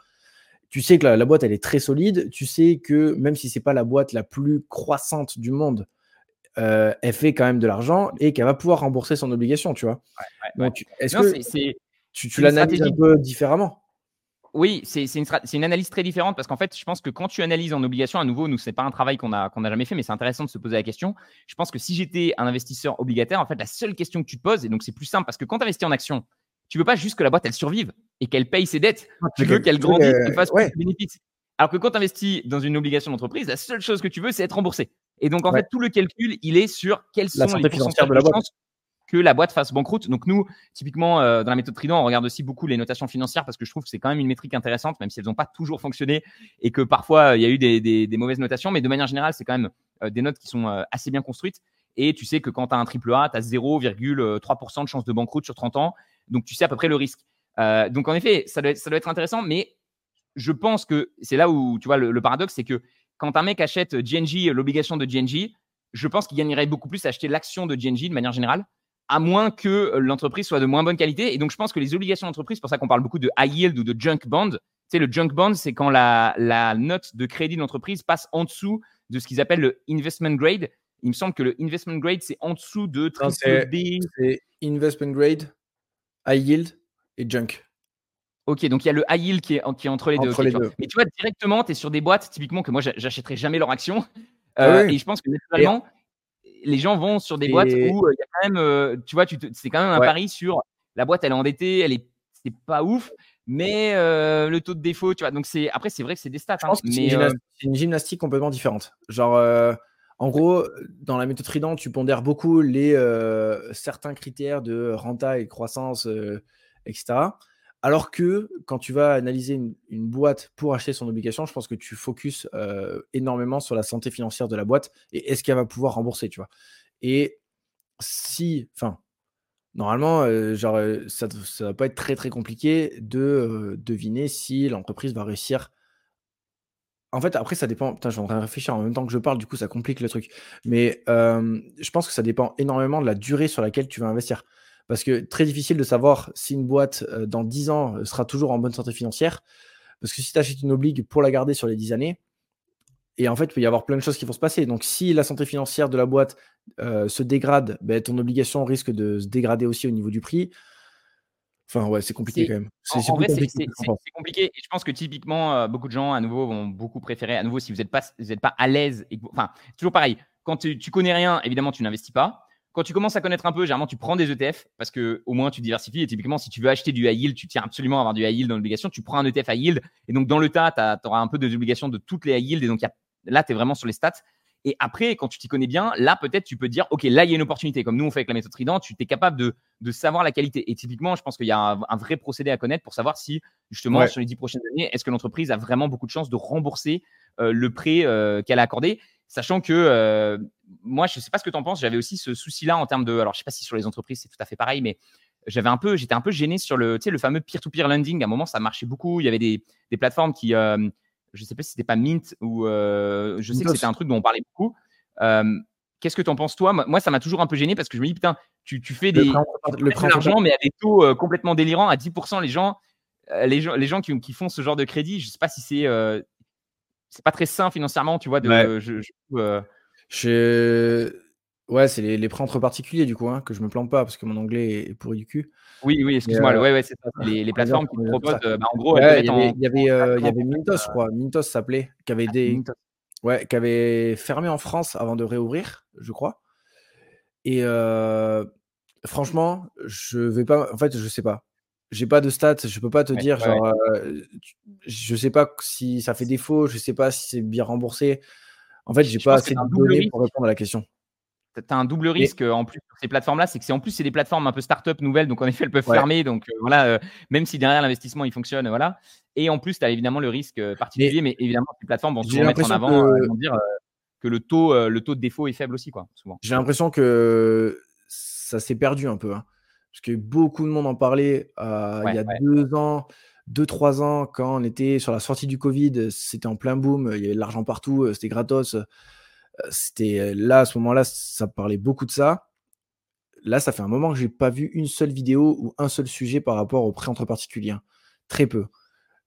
Tu sais que la, boîte, elle est très solide. Tu sais que même si c'est pas la boîte la plus croissante du monde, euh, elle fait quand même de l'argent et qu'elle va pouvoir rembourser son obligation, tu vois. est-ce que tu, tu l'analyses un peu différemment? Oui, c'est une, une, analyse très différente parce qu'en fait, je pense que quand tu analyses en obligation, à nouveau, nous, c'est pas un travail qu'on a, qu'on a jamais fait, mais c'est intéressant de se poser la question. Je pense que si j'étais un investisseur obligataire, en fait, la seule question que tu te poses, et donc c'est plus simple parce que quand tu investis en action, tu veux pas juste que la boîte elle survive et qu'elle paye ses dettes. tu veux qu'elle grandisse et fasse plus de bénéfices. Alors que quand tu investis dans une obligation d'entreprise, la seule chose que tu veux, c'est être remboursé. Et donc, en fait, tout le calcul, il est sur quelles sont les financières de la boîte que la boîte fasse banqueroute. Donc nous, typiquement euh, dans la méthode Trident, on regarde aussi beaucoup les notations financières parce que je trouve que c'est quand même une métrique intéressante, même si elles n'ont pas toujours fonctionné et que parfois il y a eu des, mauvaises notations. Mais de manière générale, c'est quand même euh, des notes qui sont euh, assez bien construites. Et tu sais que quand tu as un triple A, tu as 0,3% de chance de banqueroute sur 30 ans. Donc tu sais à peu près le risque. donc en effet, ça doit, être, ça doit être intéressant, mais je pense que c'est là où tu vois le paradoxe, c'est que quand un mec achète GNG, l'obligation de GNG, je pense qu'il gagnerait beaucoup plus à acheter l'action de GNG de manière générale, à moins que l'entreprise soit de moins bonne qualité. Et donc, je pense que les obligations d'entreprise, pour ça qu'on parle beaucoup de high yield ou de junk bond, tu sais, le junk bond, c'est quand la, note de crédit de l'entreprise passe en dessous de ce qu'ils appellent le investment grade. Il me semble que le investment grade, c'est en dessous de triple B. C'est investment grade, high yield et junk. Ok, donc il y a le high yield qui est, qui est entre les deux. Mais tu vois, directement, tu es sur des boîtes, typiquement, que moi, j'achèterai jamais leur action. Ah euh, et je pense que naturellement, les gens vont sur des boîtes où euh, il y a quand même, euh, tu vois, c'est quand même un pari sur la boîte, elle est endettée, elle est, c'est pas ouf, mais le taux de défaut, tu vois. Donc c'est après, c'est vrai que c'est des stats. Hein, mais c'est une, gymnastique complètement différente. Genre, en gros, dans la méthode Trident, tu pondères beaucoup les certains critères de renta et croissance, etc. Alors que quand tu vas analyser une, boîte pour acheter son obligation, je pense que tu focuses euh, énormément sur la santé financière de la boîte et est-ce qu'elle va pouvoir rembourser, tu vois? Et si, enfin, Normalement, genre, ça ne va pas être très très compliqué de deviner si l'entreprise va réussir. En fait, après, ça dépend. Putain, je suis en de réfléchir en même temps que je parle, du coup, ça complique le truc. Mais je pense que ça dépend énormément de la durée sur laquelle tu vas investir. Parce que très difficile de savoir si une boîte, dans 10 ans, sera toujours en bonne santé financière. Parce que si tu achètes une oblige pour la garder sur les 10 années, et en fait, il peut y avoir plein de choses qui vont se passer. Donc, si la santé financière de la boîte se dégrade, ben, ton obligation risque de se dégrader aussi au niveau du prix. Enfin, ouais, c'est compliqué quand même. C'est compliqué, compliqué. Et je pense que typiquement, beaucoup de gens, à nouveau, vont beaucoup préférer, à nouveau, si vous n'êtes pas, pas à l'aise, enfin, toujours pareil. Quand tu, tu connais rien, évidemment, tu n'investis pas quand tu commences à connaître un peu, généralement, tu prends des ETF parce que au moins tu diversifies. Et typiquement, si tu veux acheter du high yield, tu tiens absolument à avoir du high yield dans l'obligation. Tu prends un ETF high yield. Et donc, dans le tas, tu auras un peu des obligations de toutes les high yield. Et donc, là, tu es vraiment sur les stats. Et après, quand tu t'y connais bien, là, peut-être, tu peux dire, OK, là, il y a une opportunité. Comme nous, on fait avec la méthode Trident, tu es capable de, savoir la qualité. Et typiquement, je pense qu'il y a un, vrai procédé à connaître pour savoir si, justement, sur les dix prochaines années, est-ce que l'entreprise a vraiment beaucoup de chances de rembourser euh, le prêt euh, qu'elle a accordé Sachant que euh, moi, je ne sais pas ce que tu en penses, j'avais aussi ce souci-là en termes de. Alors, je ne sais pas si sur les entreprises, c'est tout à fait pareil, mais j'avais un peu, j'étais un peu gêné sur le, le fameux peer-to-peer lending. À un moment, ça marchait beaucoup. Il y avait des, plateformes qui, euh, je ne sais pas si c'était pas Mint ou euh, je sais que c'était un truc dont on parlait beaucoup. Qu'est-ce que tu en penses, toi? Moi, ça m'a toujours un peu gêné parce que je me dis, putain, tu, fais des, le prêt d'argent, mais à des taux complètement délirants, à 10%. Les gens, les gens, les gens qui, qui, font ce genre de crédit, je ne sais pas si c'est c'est pas très sain financièrement, tu vois. De, euh, je, Ouais, c'est les, prêts entre particuliers, du coup, hein, que je me plante pas parce que mon anglais est pourri du cul. Oui, oui, excuse-moi. Euh, ouais, ouais, c'est ça. Les, plateformes qui proposent, euh, bah, en gros, il y avait, il y avait, y avait Mintos, je crois. Mintos s'appelait, qui avait ah, des. Ouais, qui avait fermé en France avant de réouvrir, je crois. Et franchement, je vais pas. En fait, je sais pas j'ai pas de stats, je peux pas te dire, genre, je sais pas si ça fait défaut, je sais pas si c'est bien remboursé. En fait, j'ai pas assez de données pour répondre à la question. Tu as un double risque en plus sur ces plateformes-là, c'est que c'est en plus c'est des plateformes un peu start-up nouvelles, donc en effet elles peuvent fermer, donc voilà, même si derrière l'investissement il fonctionne, voilà. Et en plus tu as évidemment le risque particulier, mais, évidemment ces plateformes vont toujours mettre en avant, que... vont dire que le taux, le taux de défaut est faible aussi, quoi, souvent. J'ai l'impression que ça s'est perdu un peu. Hein parce que beaucoup de monde en parlait euh, il y a deux ans, deux, trois ans, quand on était sur la sortie du Covid, c'était en plein boom, il y avait de l'argent partout, c'était gratos. C'était là, à ce moment-là, ça parlait beaucoup de ça. Là, ça fait un moment que j'ai pas vu une seule vidéo ou un seul sujet par rapport au prêt entre particuliers. Très peu.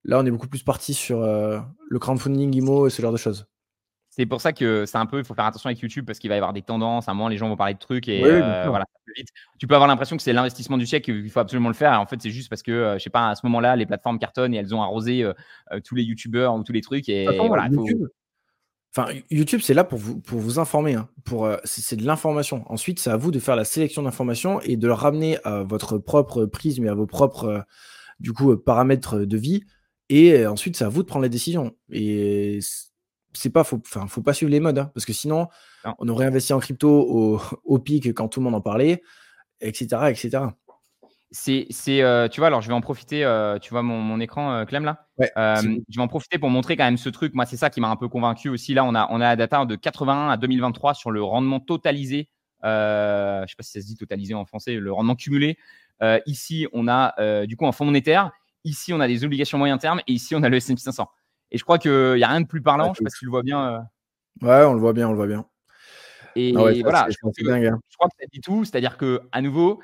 Là, on est beaucoup plus parti sur le crowdfunding, IMO et ce genre de choses. C'est pour ça que c'est un peu, il faut faire attention avec YouTube parce qu'il va y avoir des tendances. À un moment, les gens vont parler de trucs et euh, voilà. Tu peux avoir l'impression que c'est l'investissement du siècle, qu'il faut absolument le faire. Et en fait, c'est juste parce que, euh, je sais pas, à ce moment-là, les plateformes cartonnent et elles ont arrosé euh, tous les YouTubeurs ou tous les trucs. Et voilà, YouTube, enfin, YouTube c'est là pour vous, pour vous informer. Hein. pour, c'est de l'information. Ensuite, c'est à vous de faire la sélection d'informations et de le ramener à votre propre prisme et à vos propres du coup, paramètres de vie. Et ensuite, c'est à vous de prendre les décisions. Et c'est pas, faut, enfin, faut pas suivre les modes, hein, parce que sinon, on aurait investi en crypto au, au, pic quand tout le monde en parlait, etc., etc. C'est, c'est euh, tu vois, alors je vais en profiter, euh, tu vois mon, mon écran, euh, Clem, là Je vais en profiter pour montrer quand même ce truc. Moi, c'est ça qui m'a un peu convaincu aussi. Là, on a, on a la data de 81 à 2023 sur le rendement totalisé. je sais pas si ça se dit totalisé en français, le rendement cumulé. ici, on a du coup un fonds monétaire. Ici, on a des obligations moyen terme. Et ici, on a le S&P 500. Et je crois qu'il n'y a rien de plus parlant. je ne sais pas si tu le vois bien. Euh. Ouais, on le voit bien, on le voit bien. Et ah voilà, je, crois que, hein. je, crois que, ça dit tout. C'est-à-dire que, à nouveau,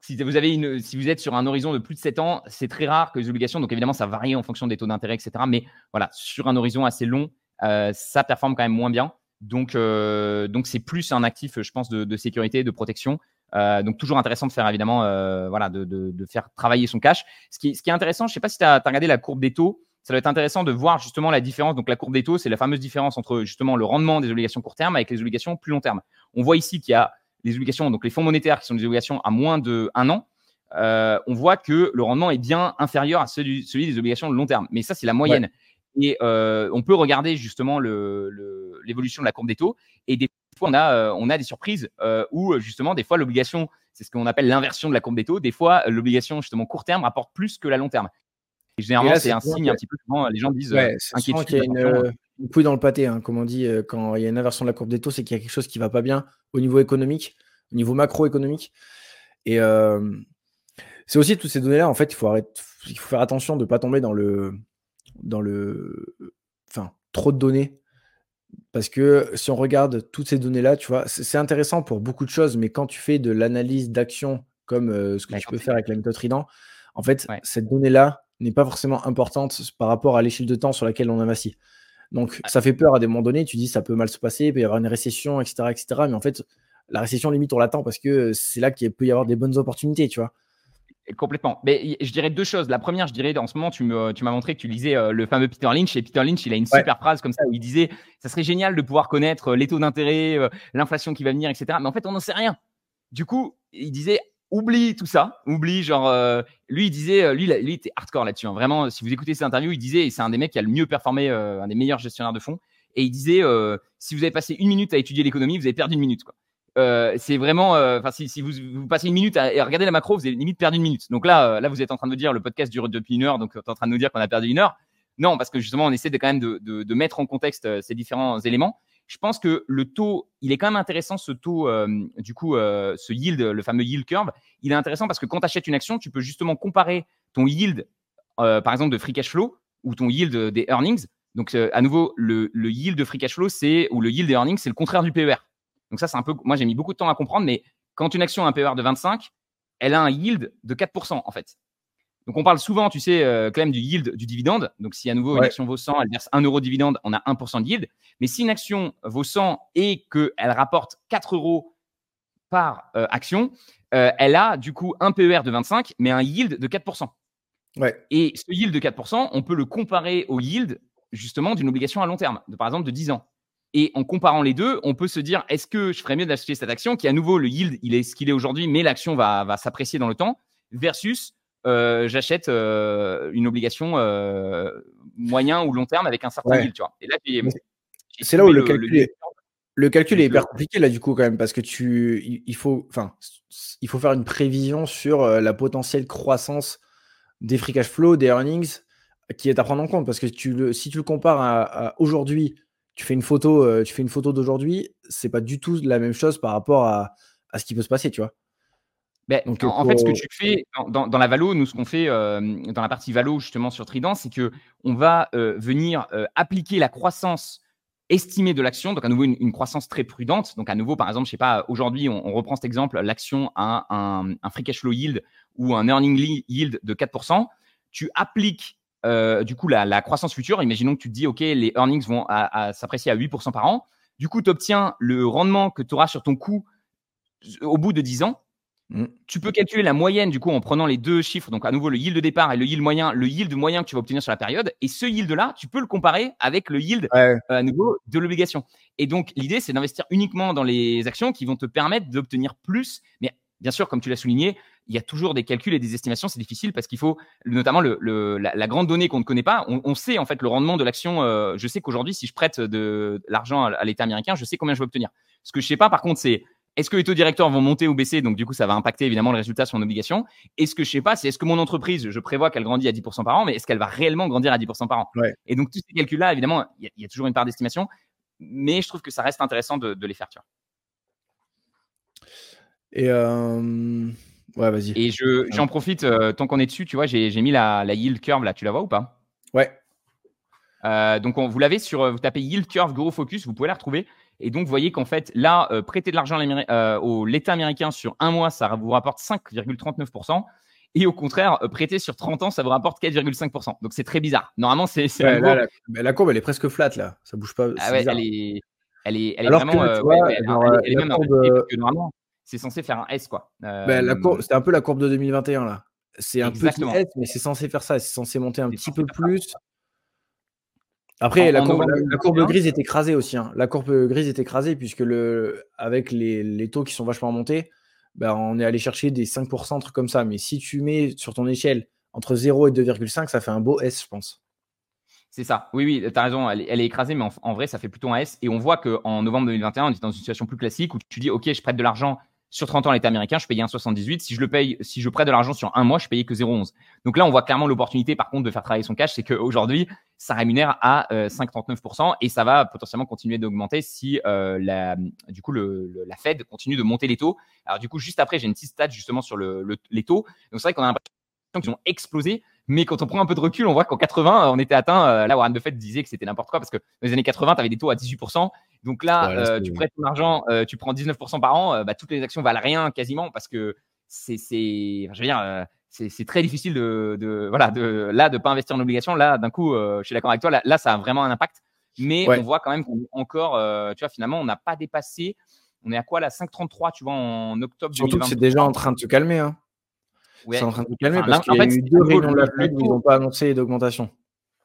si vous, avez une, si vous êtes sur un horizon de plus de 7 ans, c'est très rare que les obligations, donc évidemment, ça varie en fonction des taux d'intérêt, etc. Mais voilà, sur un horizon assez long, euh, ça performe quand même moins bien. Donc, euh, donc c'est plus un actif, je pense, de, sécurité, de protection. donc, toujours intéressant de faire, évidemment, voilà, de, de, faire travailler son cash. Ce qui, ce qui est intéressant, je ne sais pas si tu as, regardé la courbe des taux ça va être intéressant de voir justement la différence. Donc, la courbe des taux, c'est la fameuse différence entre justement le rendement des obligations court terme avec les obligations plus long terme. On voit ici qu'il y a les obligations, donc les fonds monétaires qui sont des obligations à moins de un an. Euh, on voit que le rendement est bien inférieur à celui, des obligations de long terme. Mais ça, c'est la moyenne. Et euh, on peut regarder justement l'évolution de la courbe des taux. Et des fois, on a, euh, on a des surprises où justement, des fois, l'obligation, c'est ce qu'on appelle l'inversion de la courbe des taux. Des fois, l'obligation justement court terme rapporte plus que la long terme généralement, c'est un signe un petit peu souvent, les gens disent ouais, euh, qu'il y a une, une, couille dans le pâté, hein, comme on dit, euh, quand il y a une inversion de la courbe des taux, c'est qu'il y a quelque chose qui ne va pas bien au niveau économique, au niveau macroéconomique. Et c'est aussi toutes ces données-là, en fait, il faut, arrêter, il faut faire attention de ne pas tomber dans le, dans le. Enfin, trop de données. Parce que si on regarde toutes ces données-là, tu vois, c'est intéressant pour beaucoup de choses, mais quand tu fais de l'analyse d'action comme ce que tu peux faire avec la méthode Trident, en fait, cette donnée-là n'est pas forcément importante par rapport à l'échelle de temps sur laquelle on investit. Donc, ça fait peur à des moments donnés. Tu dis, ça peut mal se passer, il peut y avoir une récession, etc., etc. Mais en fait, la récession, limite, on l'attend parce que c'est là qu'il peut y avoir des bonnes opportunités, tu vois. Complètement. Mais je dirais deux choses. La première, je dirais, en ce moment, tu m'as tu montré que tu lisais euh, le fameux Peter Lynch. Et Peter Lynch, il a une super phrase comme ça où il disait Ça serait génial de pouvoir connaître euh, les taux d'intérêt, euh, l'inflation qui va venir, etc. Mais en fait, on n'en sait rien. Du coup, il disait Oublie tout ça. Oublie, genre, lui, il disait, lui, lui, il était hardcore là-dessus. Hein. Vraiment, si vous écoutez cette interview, il disait, c'est un des mecs qui a le mieux performé, un des meilleurs gestionnaires de fonds. Et il disait Si vous avez passé une minute à étudier l'économie, vous avez perdu une minute. Quoi. Euh, c'est vraiment, euh, enfin, si, si vous, vous, passez une minute à, regarder la macro, vous avez limite perdu une minute. Donc là, euh, là, vous êtes en train de me dire, le podcast dure depuis une heure, donc vous êtes en train de nous dire qu'on a perdu une heure. Non, parce que justement, on essaie de quand même de, de, de mettre en contexte ces différents éléments. Je pense que le taux, il est quand même intéressant, ce taux, du coup, ce yield, le fameux yield curve. Il est intéressant parce que quand tu achètes une action, tu peux justement comparer ton yield, par exemple, de free cash flow ou ton yield des earnings. Donc, à nouveau, le, le yield de free cash flow, c'est, ou le yield des earnings, c'est le contraire du PER. Donc ça, c'est un peu, moi j'ai mis beaucoup de temps à comprendre, mais quand une action a un PER de 25, elle a un yield de 4% en fait. Donc on parle souvent, tu sais, euh, quand même du yield du dividende. Donc si à nouveau une action vaut 100, elle verse 1 euro de dividende, on a 1% de yield. Mais si une action vaut 100 et qu'elle rapporte 4 euros par euh, action, euh, elle a du coup un PER de 25, mais un yield de 4%. Ouais. Et ce yield de 4%, on peut le comparer au yield justement d'une obligation à long terme, de, par exemple de 10 ans. Et en comparant les deux, on peut se dire est-ce que je ferais mieux d'acheter cette action qui, à nouveau, le yield, il est ce qu'il est aujourd'hui, mais l'action va, va s'apprécier dans le temps, versus j'achète euh, une obligation euh, moyen ou long terme avec un certain yield. Tu vois. Et là, c'est là où le, calcul, est, le calcul est hyper compliqué là du coup quand même parce que tu il faut enfin il faut faire une prévision sur la potentielle croissance des free cash flow, des earnings qui est à prendre en compte parce que tu le, si tu le compares à aujourd'hui tu fais une photo, euh, tu fais une photo d'aujourd'hui, c'est pas du tout la même chose par rapport à, ce qui peut se passer, tu vois. Ben, Donc, en, fait, ce que tu fais dans, la valo, nous, ce qu'on fait euh, dans la partie valo justement sur Trident, c'est que on va euh, venir appliquer la croissance estimée de l'action, donc à nouveau une, croissance très prudente. Donc à nouveau, par exemple, je sais pas, aujourd'hui, on, reprend cet exemple, l'action a un, un, free cash flow yield ou un earning yield de 4%. Tu appliques du coup, la, croissance future, imaginons que tu te dis, OK, les earnings vont s'apprécier à 8% par an. Du coup, tu obtiens le rendement que tu auras sur ton coût au bout de 10 ans. Mm. Tu peux calculer la moyenne, du coup, en prenant les deux chiffres, donc à nouveau le yield de départ et le yield moyen, le yield moyen que tu vas obtenir sur la période. Et ce yield-là, tu peux le comparer avec le yield euh, à nouveau de l'obligation. Et donc, l'idée, c'est d'investir uniquement dans les actions qui vont te permettre d'obtenir plus. Mais bien sûr, comme tu l'as souligné, il y a toujours des calculs et des estimations. C'est difficile parce qu'il faut, notamment le, la, grande donnée qu'on ne connaît pas. On, sait en fait le rendement de l'action. Euh, je sais qu'aujourd'hui, si je prête de, l'argent à, l'État américain, je sais combien je vais obtenir. Ce que je sais pas, par contre, c'est est-ce que les taux directeurs vont monter ou baisser? Donc, du coup, ça va impacter évidemment le résultat sur mon obligation. Et ce que je sais pas, c'est est-ce que mon entreprise, je prévois qu'elle grandit à 10% par an, mais est-ce qu'elle va réellement grandir à 10% par an? Et donc, tous ces calculs-là, évidemment, il y, a toujours une part d'estimation, mais je trouve que ça reste intéressant de, les faire. Tu vois. Et euh, Ouais, vas-y. Et je, j'en profite, euh, tant qu'on est dessus, tu vois, j'ai, mis la, la, yield curve là, tu la vois ou pas? Ouais. Euh, donc, on, vous l'avez sur, vous tapez yield curve Grow Focus, vous pouvez la retrouver. Et donc, vous voyez qu'en fait, là, prêter de l'argent au l'État américain sur un mois, ça vous rapporte 5,39%. Et au contraire, prêter sur 30 ans, ça vous rapporte 4,5%. Donc, c'est très bizarre. Normalement, c'est. la, courbe, elle est presque flat, là. Ça bouge pas. Ah ouais, elle est, elle est, elle est vraiment. elle, est même que normalement, c'est censé faire un S, quoi. Ben, c'était un peu la courbe de 2021, là. C'est un petit S, mais c'est censé faire ça. C'est censé monter un petit peu plus. Après, la, courbe, grise est écrasée aussi. Hein. La courbe grise est écrasée puisque le, avec les, taux qui sont vachement montés, ben, on est allé chercher des 5%, trucs comme ça. Mais si tu mets sur ton échelle entre 0 et 2,5, ça fait un beau S, je pense. C'est ça. Oui, oui, tu as raison. Elle, est écrasée, mais en, vrai, ça fait plutôt un S. Et on voit qu'en novembre 2021, on est dans une situation plus classique où tu dis, OK, je prête de l'argent Sur 30 ans, l'état américain, je payais 1,78. Si je le paye, si je prête de l'argent sur un mois, je payais que 0,11. Donc là, on voit clairement l'opportunité, par contre, de faire travailler son cash, c'est qu'aujourd'hui, ça rémunère à 5,39% et ça va potentiellement continuer d'augmenter si la, du coup, la Fed continue de monter les taux. Alors du coup, juste après, j'ai une petite stat justement sur le, les taux. Donc c'est vrai qu'on a l'impression qu'ils ont explosé. Mais quand on prend un peu de recul, on voit qu'en 80, on était atteint. Euh, là, Warren Buffett disait que c'était n'importe quoi parce que dans les années 80, tu avais des taux à 18%. Donc là, euh, tu prêtes ton argent, euh, tu prends 19% par an, bah, toutes les actions valent rien quasiment parce que c'est, je veux dire, c'est très difficile de, de, voilà, de là de pas investir en obligation. Là, d'un coup, je suis d'accord avec toi. Là, ça a vraiment un impact. Mais on voit quand même qu'encore, tu vois, finalement, on n'a pas dépassé. On est à quoi là 5,33, tu vois, en octobre Surtout que c'est déjà en train de se calmer. Hein. C'est en train de se calmer parce qu'il y a eu deux réunions de la Fed où ils n'ont pas annoncé d'augmentation.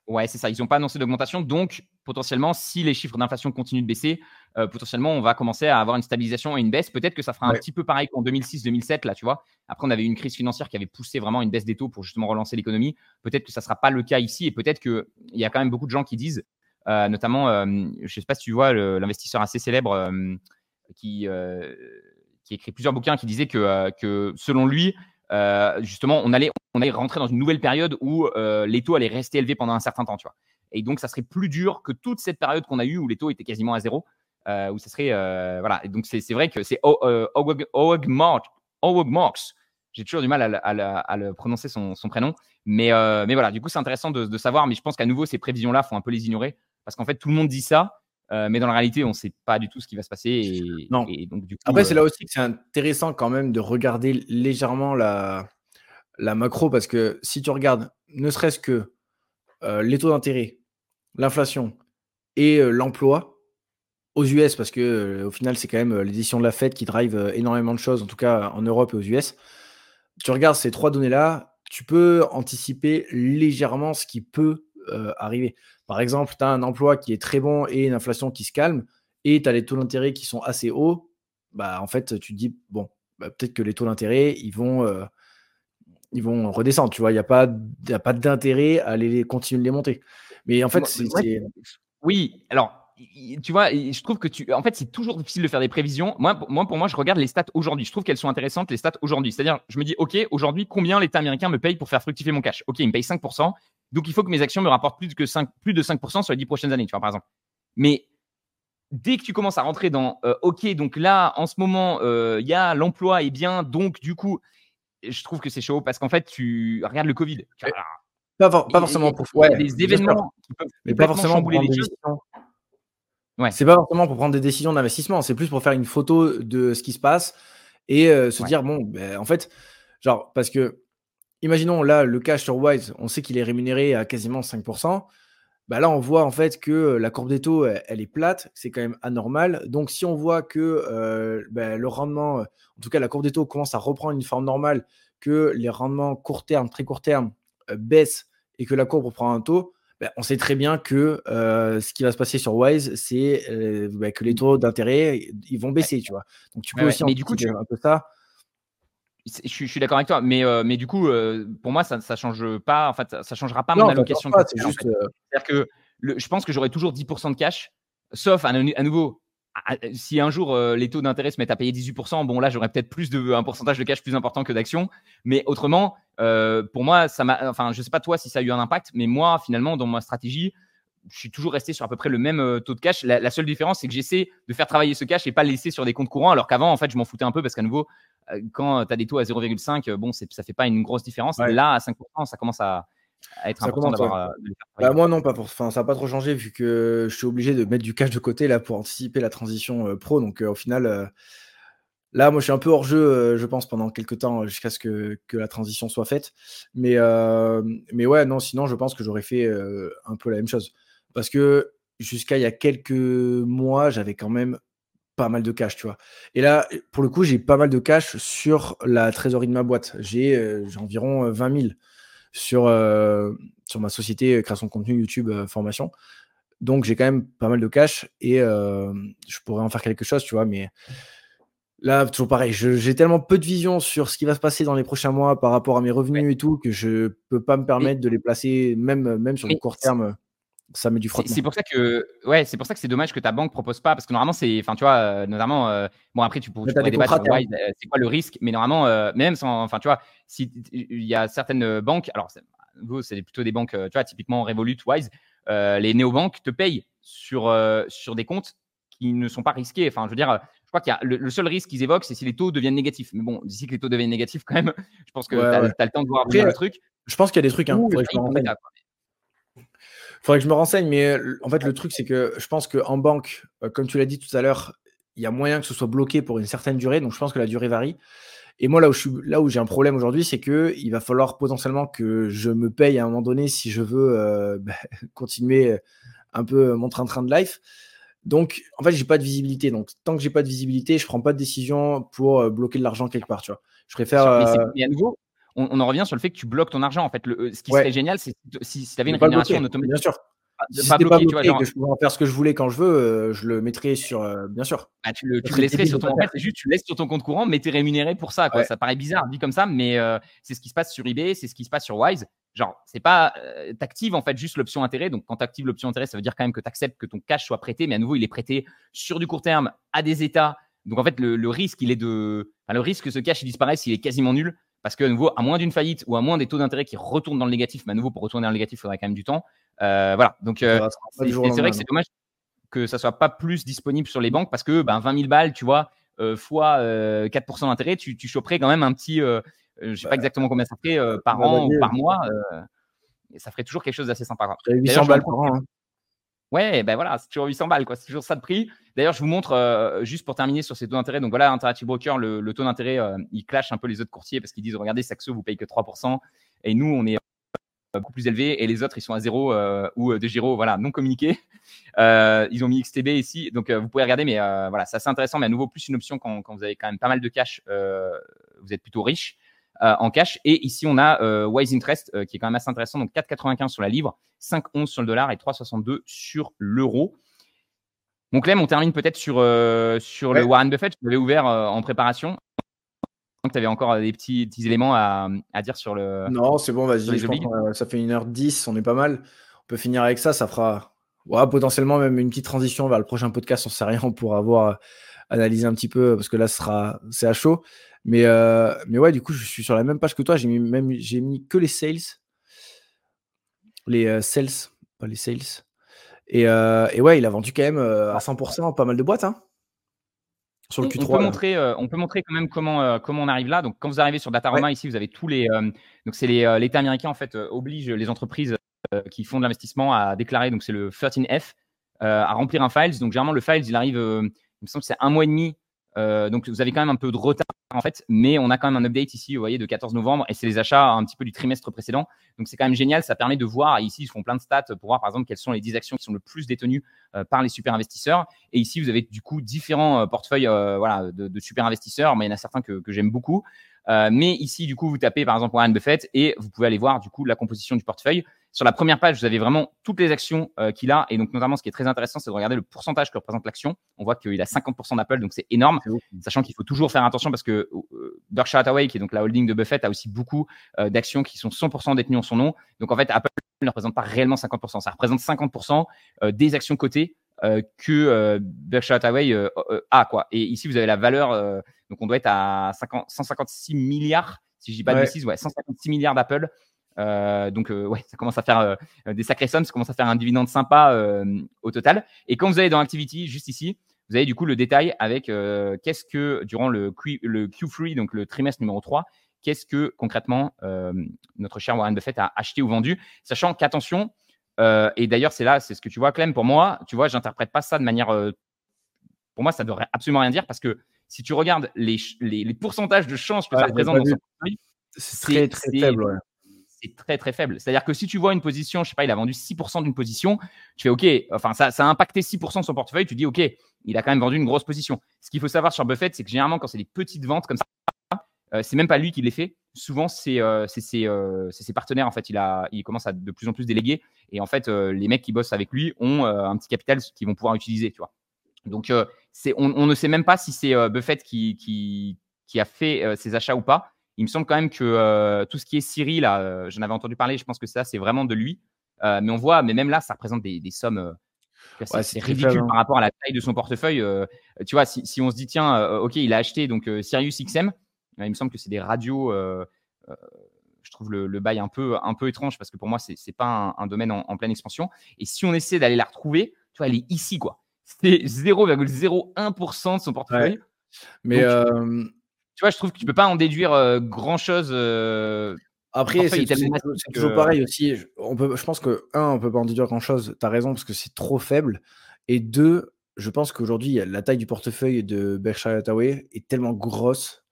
Ouais, c'est ça. Ils n'ont pas annoncé d'augmentation. Donc, potentiellement, si les chiffres d'inflation continuent de baisser, euh, potentiellement, on va commencer à avoir une stabilisation et une baisse. Peut-être que ça fera un petit peu pareil qu'en 2006-2007, là, tu vois. Après, on avait une crise financière qui avait poussé vraiment une baisse des taux pour justement relancer l'économie. Peut-être que ça ne sera pas le cas ici et peut-être qu'il y a quand même beaucoup de gens qui disent, euh, notamment, euh, je ne sais pas si tu vois l'investisseur assez célèbre qui, qui écrit plusieurs bouquins qui disait que, que selon lui, justement, on allait, on allait rentrer dans une nouvelle période où euh, les taux allaient rester élevés pendant un certain temps, tu vois. Et donc, ça serait plus dur que toute cette période qu'on a eue où les taux étaient quasiment à zéro, euh, où ça serait, voilà. Et donc, c'est vrai que c'est Howard Marks. J'ai toujours du mal à, le prononcer son, prénom, mais, mais voilà. Du coup, c'est intéressant de, de, savoir. Mais je pense qu'à nouveau, ces prévisions-là, faut un peu les ignorer parce qu'en fait, tout le monde dit ça. Euh, mais dans la réalité, on ne sait pas du tout ce qui va se passer. Et, non. donc, du coup, Après, c'est là euh, aussi que c'est intéressant quand même de regarder légèrement la, la macro, parce que si tu regardes ne serait-ce que euh, les taux d'intérêt, l'inflation et l'emploi aux US, parce que au final, c'est quand même l'édition de la Fed qui drive énormément de choses, en tout cas en Europe et aux US. Tu regardes ces trois données-là, tu peux anticiper légèrement ce qui peut arriver. Par exemple, tu as un emploi qui est très bon et une inflation qui se calme, et tu as les taux d'intérêt qui sont assez hauts, bah, en fait, tu te dis, bon, bah, peut-être que les taux d'intérêt, ils vont, euh, ils vont redescendre. Tu vois, il n'y a pas, pas d'intérêt à les, continuer de les monter. Mais en fait, c'est. Oui, alors, tu vois, je trouve que tu. En fait, c'est toujours difficile de faire des prévisions. Moi, pour moi, pour moi je regarde les stats aujourd'hui. Je trouve qu'elles sont intéressantes, les stats aujourd'hui. C'est-à-dire, je me dis, OK, aujourd'hui, combien l'État américain me paye pour faire fructifier mon cash? OK, il me paye 5%. Donc, il faut que mes actions me rapportent plus, que 5, plus de 5% sur les 10 prochaines années, tu vois, par exemple. Mais dès que tu commences à rentrer dans euh, OK, donc là, en ce moment, euh, il y a l'emploi est bien, donc du coup, je trouve que c'est chaud parce qu'en fait, tu regardes le Covid. pas, forcément pour ouais, des événements qui peuvent mais pas forcément chambouler les choses. Ouais. C'est pas forcément pour prendre des décisions d'investissement, c'est plus pour faire une photo de ce qui se passe et euh, se dire bon, ben, en fait, genre parce que imaginons là le cash sur Wise, on sait qu'il est rémunéré à quasiment 5%. Bah là, on voit en fait que la courbe des taux, elle, est plate, c'est quand même anormal. Donc, si on voit que euh, bah, le rendement, en tout cas la courbe des taux commence à reprendre une forme normale, que les rendements court terme, très court terme, euh, baissent et que la courbe reprend un taux, bah, on sait très bien que euh, ce qui va se passer sur Wise, c'est que les taux d'intérêt, ils vont baisser, tu vois. Donc, tu peux aussi mais du coup, tu... un peu ça. Je, suis d'accord avec toi, mais, euh, mais du coup, euh, pour moi, ça ne change pas. En fait, ça changera pas mon allocation. C'est-à-dire que je pense que j'aurai toujours 10% de cash, sauf à, nouveau, si un jour euh, les taux d'intérêt se mettent à payer 18%, bon là, j'aurais peut-être plus de un pourcentage de cash plus important que d'actions. Mais autrement, pour moi, ça m'a. Enfin, je sais pas toi si ça a eu un impact, mais moi, finalement, dans ma stratégie, je suis toujours resté sur à peu près le même taux de cash. La, seule différence, c'est que j'essaie de faire travailler ce cash et pas le laisser sur des comptes courants, alors qu'avant, en fait, je m'en foutais un peu parce qu'à nouveau, euh, quand tu as des taux à 0,5, euh, bon, ça fait pas une grosse différence. Là, à 5%, ça commence à, être important d'avoir. Euh, bah, moi, non, pas pour... enfin, ça n'a pas trop changé vu que je suis obligé de mettre du cash de côté là pour anticiper la transition pro. Donc, au final, là, moi, je suis un peu hors jeu, je pense, pendant quelques temps jusqu'à ce que, que, la transition soit faite. Mais, mais ouais, non, sinon, je pense que j'aurais fait un peu la même chose. Parce que jusqu'à il y a quelques mois, j'avais quand même pas mal de cash, tu vois. Et là, pour le coup, j'ai pas mal de cash sur la trésorerie de ma boîte. J'ai euh, environ 20 euh, 000 sur, euh, sur ma société création de contenu YouTube formation. Donc, j'ai quand même pas mal de cash et je pourrais en faire quelque chose, tu vois. Mais là, toujours pareil, j'ai tellement peu de vision sur ce qui va se passer dans les prochains mois par rapport à mes revenus et tout que je peux pas me permettre de les placer, même, même sur le court terme ça met du frottement. C'est pour ça que, ouais, c'est pour ça que c'est dommage que ta banque propose pas, parce que normalement c'est, enfin, tu vois, euh, notamment, euh, bon après tu, pourrais débattre euh, c'est quoi le risque, mais normalement, même sans, enfin, tu vois, si il y a certaines banques, alors vous c'est plutôt des banques, tu vois, typiquement Revolut, Wise, les néobanques te payent sur sur des comptes qui ne sont pas risqués. Enfin, je veux dire, je crois qu'il y a le, seul risque qu'ils évoquent, c'est si les taux deviennent négatifs. Mais bon, d'ici que les taux deviennent négatifs, quand même, je pense que tu as, le temps de voir après, le truc. Je pense qu'il y a des trucs. Hein, faudrait que je me renseigne, mais en fait, le truc, c'est que je pense qu'en banque, comme tu l'as dit tout à l'heure, il y a moyen que ce soit bloqué pour une certaine durée. Donc, je pense que la durée varie. Et moi, là où, je suis, là où j'ai un problème aujourd'hui, c'est qu'il va falloir potentiellement que je me paye à un moment donné si je veux bah, continuer un peu mon train-train de life. Donc, en fait, j'ai pas de visibilité. Donc, tant que j'ai pas de visibilité, je prends pas de décision pour bloquer de l'argent quelque part. Tu vois. Je préfère. Mais, on, en revient sur le fait que tu bloques ton argent. En fait, le, ce qui serait génial, c'est si, tu avais une rémunération automatique. Bien sûr. si pas bloqué, tu vois, genre... que je pouvais en faire ce que je voulais quand je veux, euh, je le mettrais sur, euh, bien sûr. Bah, tu le, tu laisserais sur ton, en fait, juste tu laisses sur ton compte courant, mais tu es rémunéré pour ça. Quoi. Ça paraît bizarre dit comme ça, mais euh, c'est ce qui se passe sur eBay, c'est ce qui se passe sur Wise. Genre, c'est pas, t'actives en fait juste l'option intérêt. Donc, quand tu actives l'option intérêt, ça veut dire quand même que tu acceptes que ton cash soit prêté, mais à nouveau, il est prêté sur du court terme à des États. Donc, en fait, le, risque, il est de, enfin, le risque que ce cash il disparaisse, il est quasiment nul. Parce que, à nouveau, à moins d'une faillite ou à moins des taux d'intérêt qui retournent dans le négatif, mais à nouveau, pour retourner dans le négatif, il faudrait quand même du temps. Euh, voilà. Donc, euh, c'est vrai que c'est dommage que ça soit pas plus disponible sur les banques parce que ben, 20 000 balles, tu vois, euh, fois 4% d'intérêt, tu, tu choperais quand même un petit, je ne sais pas exactement combien ça ferait par an ou par mois. et ça ferait toujours quelque chose d'assez sympa. 800 balles par an. Hein. Ouais, ben voilà, c'est toujours 800 balles, quoi. C'est toujours ça de prix. D'ailleurs, je vous montre, euh, juste pour terminer sur ces taux d'intérêt. Donc voilà, Interactive Broker, le, le taux d'intérêt, euh, il clash un peu les autres courtiers parce qu'ils disent, regardez, Saxo, vous payez que 3%. Et nous, on est euh, beaucoup plus élevé et les autres, ils sont à zéro ou de Giro, voilà, non communiqué. ils ont mis XTB ici. Donc, vous pouvez regarder, mais voilà, c'est assez intéressant. Mais à nouveau, plus une option quand, quand vous avez quand même pas mal de cash, vous êtes plutôt riche. Euh, en cash. Et ici, on a euh, Wise Interest euh, qui est quand même assez intéressant. Donc 4,95 sur la livre, 5,11 sur le dollar et 3,62 sur l'euro. Donc Clem, on termine peut-être sur, sur le Warren Buffett. Tu l'avais ouvert en préparation. Donc, tu avais encore des petits, petits éléments à, à, dire sur le. Non, c'est bon, vas-y. ça fait 1h10, on est pas mal. On peut finir avec ça. Ça fera ouais, potentiellement même une petite transition vers le prochain podcast. On ne sait rien. On pourra avoir analysé un petit peu parce que là, ce sera, c'est à chaud. Mais, euh, mais ouais, du coup, je suis sur la même page que toi. J'ai mis, même, j'ai mis que les sales. Les euh, sales, pas les sales. Et, euh, et, ouais, il a vendu quand même à 100% pas mal de boîtes. Hein, sur le Q3. On peut, montrer, on peut montrer quand même comment, comment on arrive là. Donc, quand vous arrivez sur Dataroma, ici, vous avez tous les. donc, c'est l'État américain, en fait, oblige les entreprises qui font de l'investissement à déclarer, donc c'est le 13F, à remplir un files. Donc, généralement, le files, il arrive, il me semble que c'est un mois et demi euh, donc vous avez quand même un peu de retard en fait, mais on a quand même un update ici, vous voyez, de 14 novembre et c'est les achats un petit peu du trimestre précédent. Donc c'est quand même génial, ça permet de voir. Ici, ils font plein de stats pour voir par exemple quelles sont les 10 actions qui sont le plus détenues euh, par les super investisseurs. Et ici, vous avez du coup différents euh, portefeuilles voilà, de, super investisseurs. mais il y en a certains que, que j'aime beaucoup. mais ici, du coup, vous tapez par exemple Warren Buffett et vous pouvez aller voir du coup la composition du portefeuille. Sur la première page, vous avez vraiment toutes les actions euh, qu'il a. Et donc, notamment, ce qui est très intéressant, c'est de regarder le pourcentage que représente l'action. On voit qu'il a 50% d'Apple, donc c'est énorme. Sachant qu'il faut toujours faire attention parce que euh, Berkshire Hathaway, qui est donc la holding de Buffett, a aussi beaucoup euh, d'actions qui sont 100% détenues en son nom. Donc, en fait, Apple ne représente pas réellement 50%. Ça représente 50% des actions cotées que Berkshire Hathaway a. Quoi. Et ici, vous avez la valeur. donc, on doit être à 156 milliards, si je dis pas de bêtises, ouais, 156 milliards d'Apple. Euh, donc, euh, ouais, ça commence à faire euh, des sacrées sommes, ça commence à faire un dividende sympa au total. Et quand vous allez dans Activity, juste ici, vous avez du coup le détail avec qu'est-ce que, durant le, Q, le Q3, donc le trimestre numéro 3, qu'est-ce que concrètement notre cher Warren Buffett a acheté ou vendu, sachant qu'attention, et d'ailleurs, c'est là, c'est ce que tu vois, Clem, pour moi, tu vois, j'interprète pas ça de manière. pour moi, ça ne devrait absolument rien dire parce que si tu regardes les, les, pourcentages de chances que ça représente dans son portefeuille, c'est très, très faible. Ouais c'est très très faible. C'est-à-dire que si tu vois une position, je sais pas, il a vendu 6% d'une position, tu fais OK, enfin ça, a impacté 6% de son portefeuille, tu dis OK, il a quand même vendu une grosse position. Ce qu'il faut savoir sur Buffett, c'est que généralement quand c'est des petites ventes comme ça, euh, c'est même pas lui qui les fait. Souvent c'est euh, euh, ses partenaires en fait. Il a, il commence à de plus en plus déléguer et en fait les mecs qui bossent avec lui ont un petit capital qu'ils vont pouvoir utiliser, tu vois. Donc c'est, on, on, ne sait même pas si c'est Buffett qui, qui a fait ses achats ou pas il me semble quand même que euh, tout ce qui est Siri, là, euh, j'en avais entendu parler, je pense que ça, c'est vraiment de lui. mais on voit, mais même là, ça représente des, sommes. c'est ridicule hein. par rapport à la taille de son portefeuille. tu vois, si, si, on se dit, tiens, ok, il a acheté donc Sirius XM, il me semble que c'est des radios je trouve le, bail un peu, un peu étrange parce que pour moi, ce n'est pas un, domaine en, pleine expansion. Et si on essaie d'aller la retrouver, tu vois, elle est ici, quoi. C'est 0,01% de son portefeuille. Mais euh, tu vois, je trouve que tu peux pas en déduire euh, grand chose. Euh, après, c'est toujours pareil aussi. On peut, je pense que, un, on peut pas en déduire grand chose. Tu as raison, parce que c'est trop faible. Et deux, je pense qu'aujourd'hui, la taille du portefeuille de Berkshire Hathaway est tellement grosse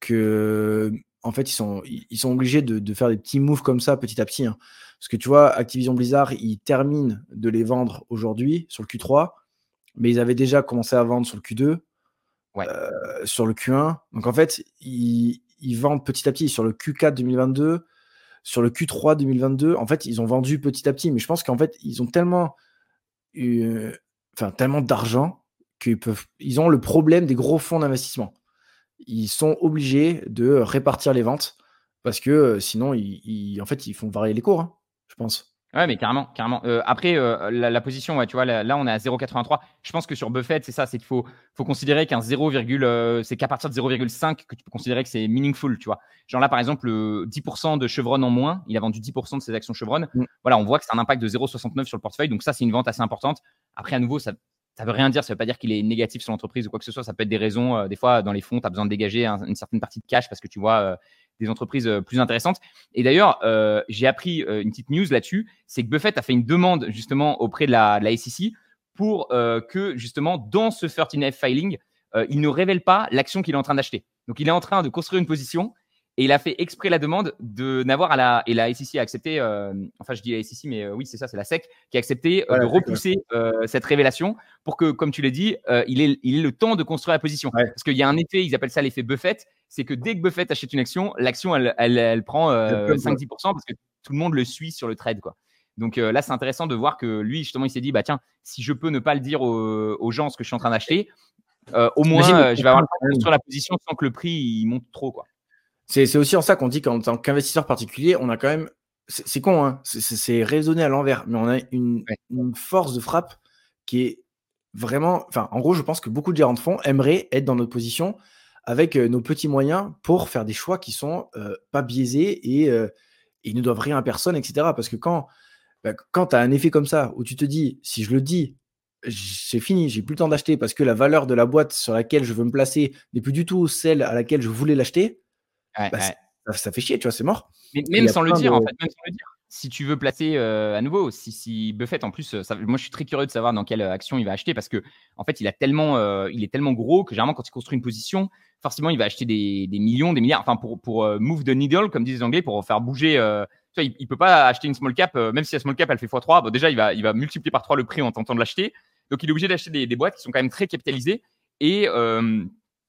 que en fait, ils sont, ils sont obligés de, faire des petits moves comme ça petit à petit. Hein. Parce que tu vois, Activision Blizzard, ils terminent de les vendre aujourd'hui sur le Q3, mais ils avaient déjà commencé à vendre sur le Q2, euh, sur le Q1. Donc en fait, ils, vendent petit à petit sur le Q4 2022, sur le Q3 2022. En fait, ils ont vendu petit à petit, mais je pense qu'en fait, ils ont tellement, enfin, tellement d'argent qu'ils peuvent, ils ont le problème des gros fonds d'investissement ils sont obligés de répartir les ventes parce que euh, sinon, ils, en fait, ils font varier les cours, hein, je pense. Ouais, mais carrément, carrément. Euh, après, euh, la, position, ouais, tu vois, là, on est à 0,83. Je pense que sur Buffett, c'est ça, c'est qu'il faut, faut considérer qu'un 0, c'est qu'à partir de 0,5 que tu peux considérer que c'est meaningful, tu vois. Genre là, par exemple, 10% de Chevron en moins, il a vendu 10% de ses actions Chevron. Mm. Voilà, on voit que c'est un impact de 0,69 sur le portefeuille. Donc ça, c'est une vente assez importante. Après, à nouveau, ça, ça veut rien dire. Ça veut pas dire qu'il est négatif sur l'entreprise ou quoi que ce soit. Ça peut être des raisons. Euh, des fois, dans les fonds, tu as besoin de dégager une certaine partie de cash parce que tu vois euh, des entreprises euh, plus intéressantes. Et d'ailleurs, j'ai appris une petite news là-dessus. C'est que Buffett a fait une demande justement auprès de la, SEC pour que justement dans ce 13F filing, il ne révèle pas l'action qu'il est en train d'acheter. Donc, il est en train de construire une position et il a fait exprès la demande de n'avoir à la et la SEC a accepté. Euh, enfin, je dis la SEC, mais euh, oui, c'est ça, c'est la SEC qui a accepté euh, de repousser cette révélation pour que, comme tu l'as dit, il ait il le temps de construire la position. Parce qu'il y a un effet, ils appellent ça l'effet Buffett, c'est que dès que Buffett achète une action, l'action elle, elle, prend 5-10% parce que tout le monde le suit sur le trade, quoi. Donc là, c'est intéressant de voir que lui, justement, il s'est dit, bah tiens, si je peux ne pas le dire aux, gens ce que je suis en train d'acheter, au moins, je vais avoir le temps de construire la position sans que le prix il monte trop, quoi. C'est aussi en ça qu'on dit qu'en tant qu'investisseur particulier, on a quand même. C'est con, hein c'est raisonné à l'envers, mais on a une, force de frappe qui est vraiment. Enfin, en gros, je pense que beaucoup de gérants de fonds aimeraient être dans notre position avec euh, nos petits moyens pour faire des choix qui sont euh, pas biaisés et, euh, ils ne doivent rien à personne, etc. Parce que quand, bah, quand tu as un effet comme ça où tu te dis, si je le dis, c'est fini, j'ai plus le temps d'acheter parce que la valeur de la boîte sur laquelle je veux me placer n'est plus du tout celle à laquelle je voulais l'acheter bah, ça, fait chier, tu vois, c'est mort. Mais même sans le dire, en fait, même sans le dire. Si tu veux placer euh, à nouveau, si, si Buffett en plus, ça, moi je suis très curieux de savoir dans quelle euh, action il va acheter parce que en fait il a tellement, euh, il est tellement gros que généralement quand il construit une position, forcément il va acheter des, des millions, des milliards, enfin pour pour move the needle comme disent les Anglais, pour faire bouger. tu vois, il, il, peut pas acheter une small cap, même si la small cap elle fait x3, bon, déjà il va il va multiplier par 3 le prix en tentant de l'acheter. Donc il est obligé d'acheter des, des, boîtes qui sont quand même très capitalisées et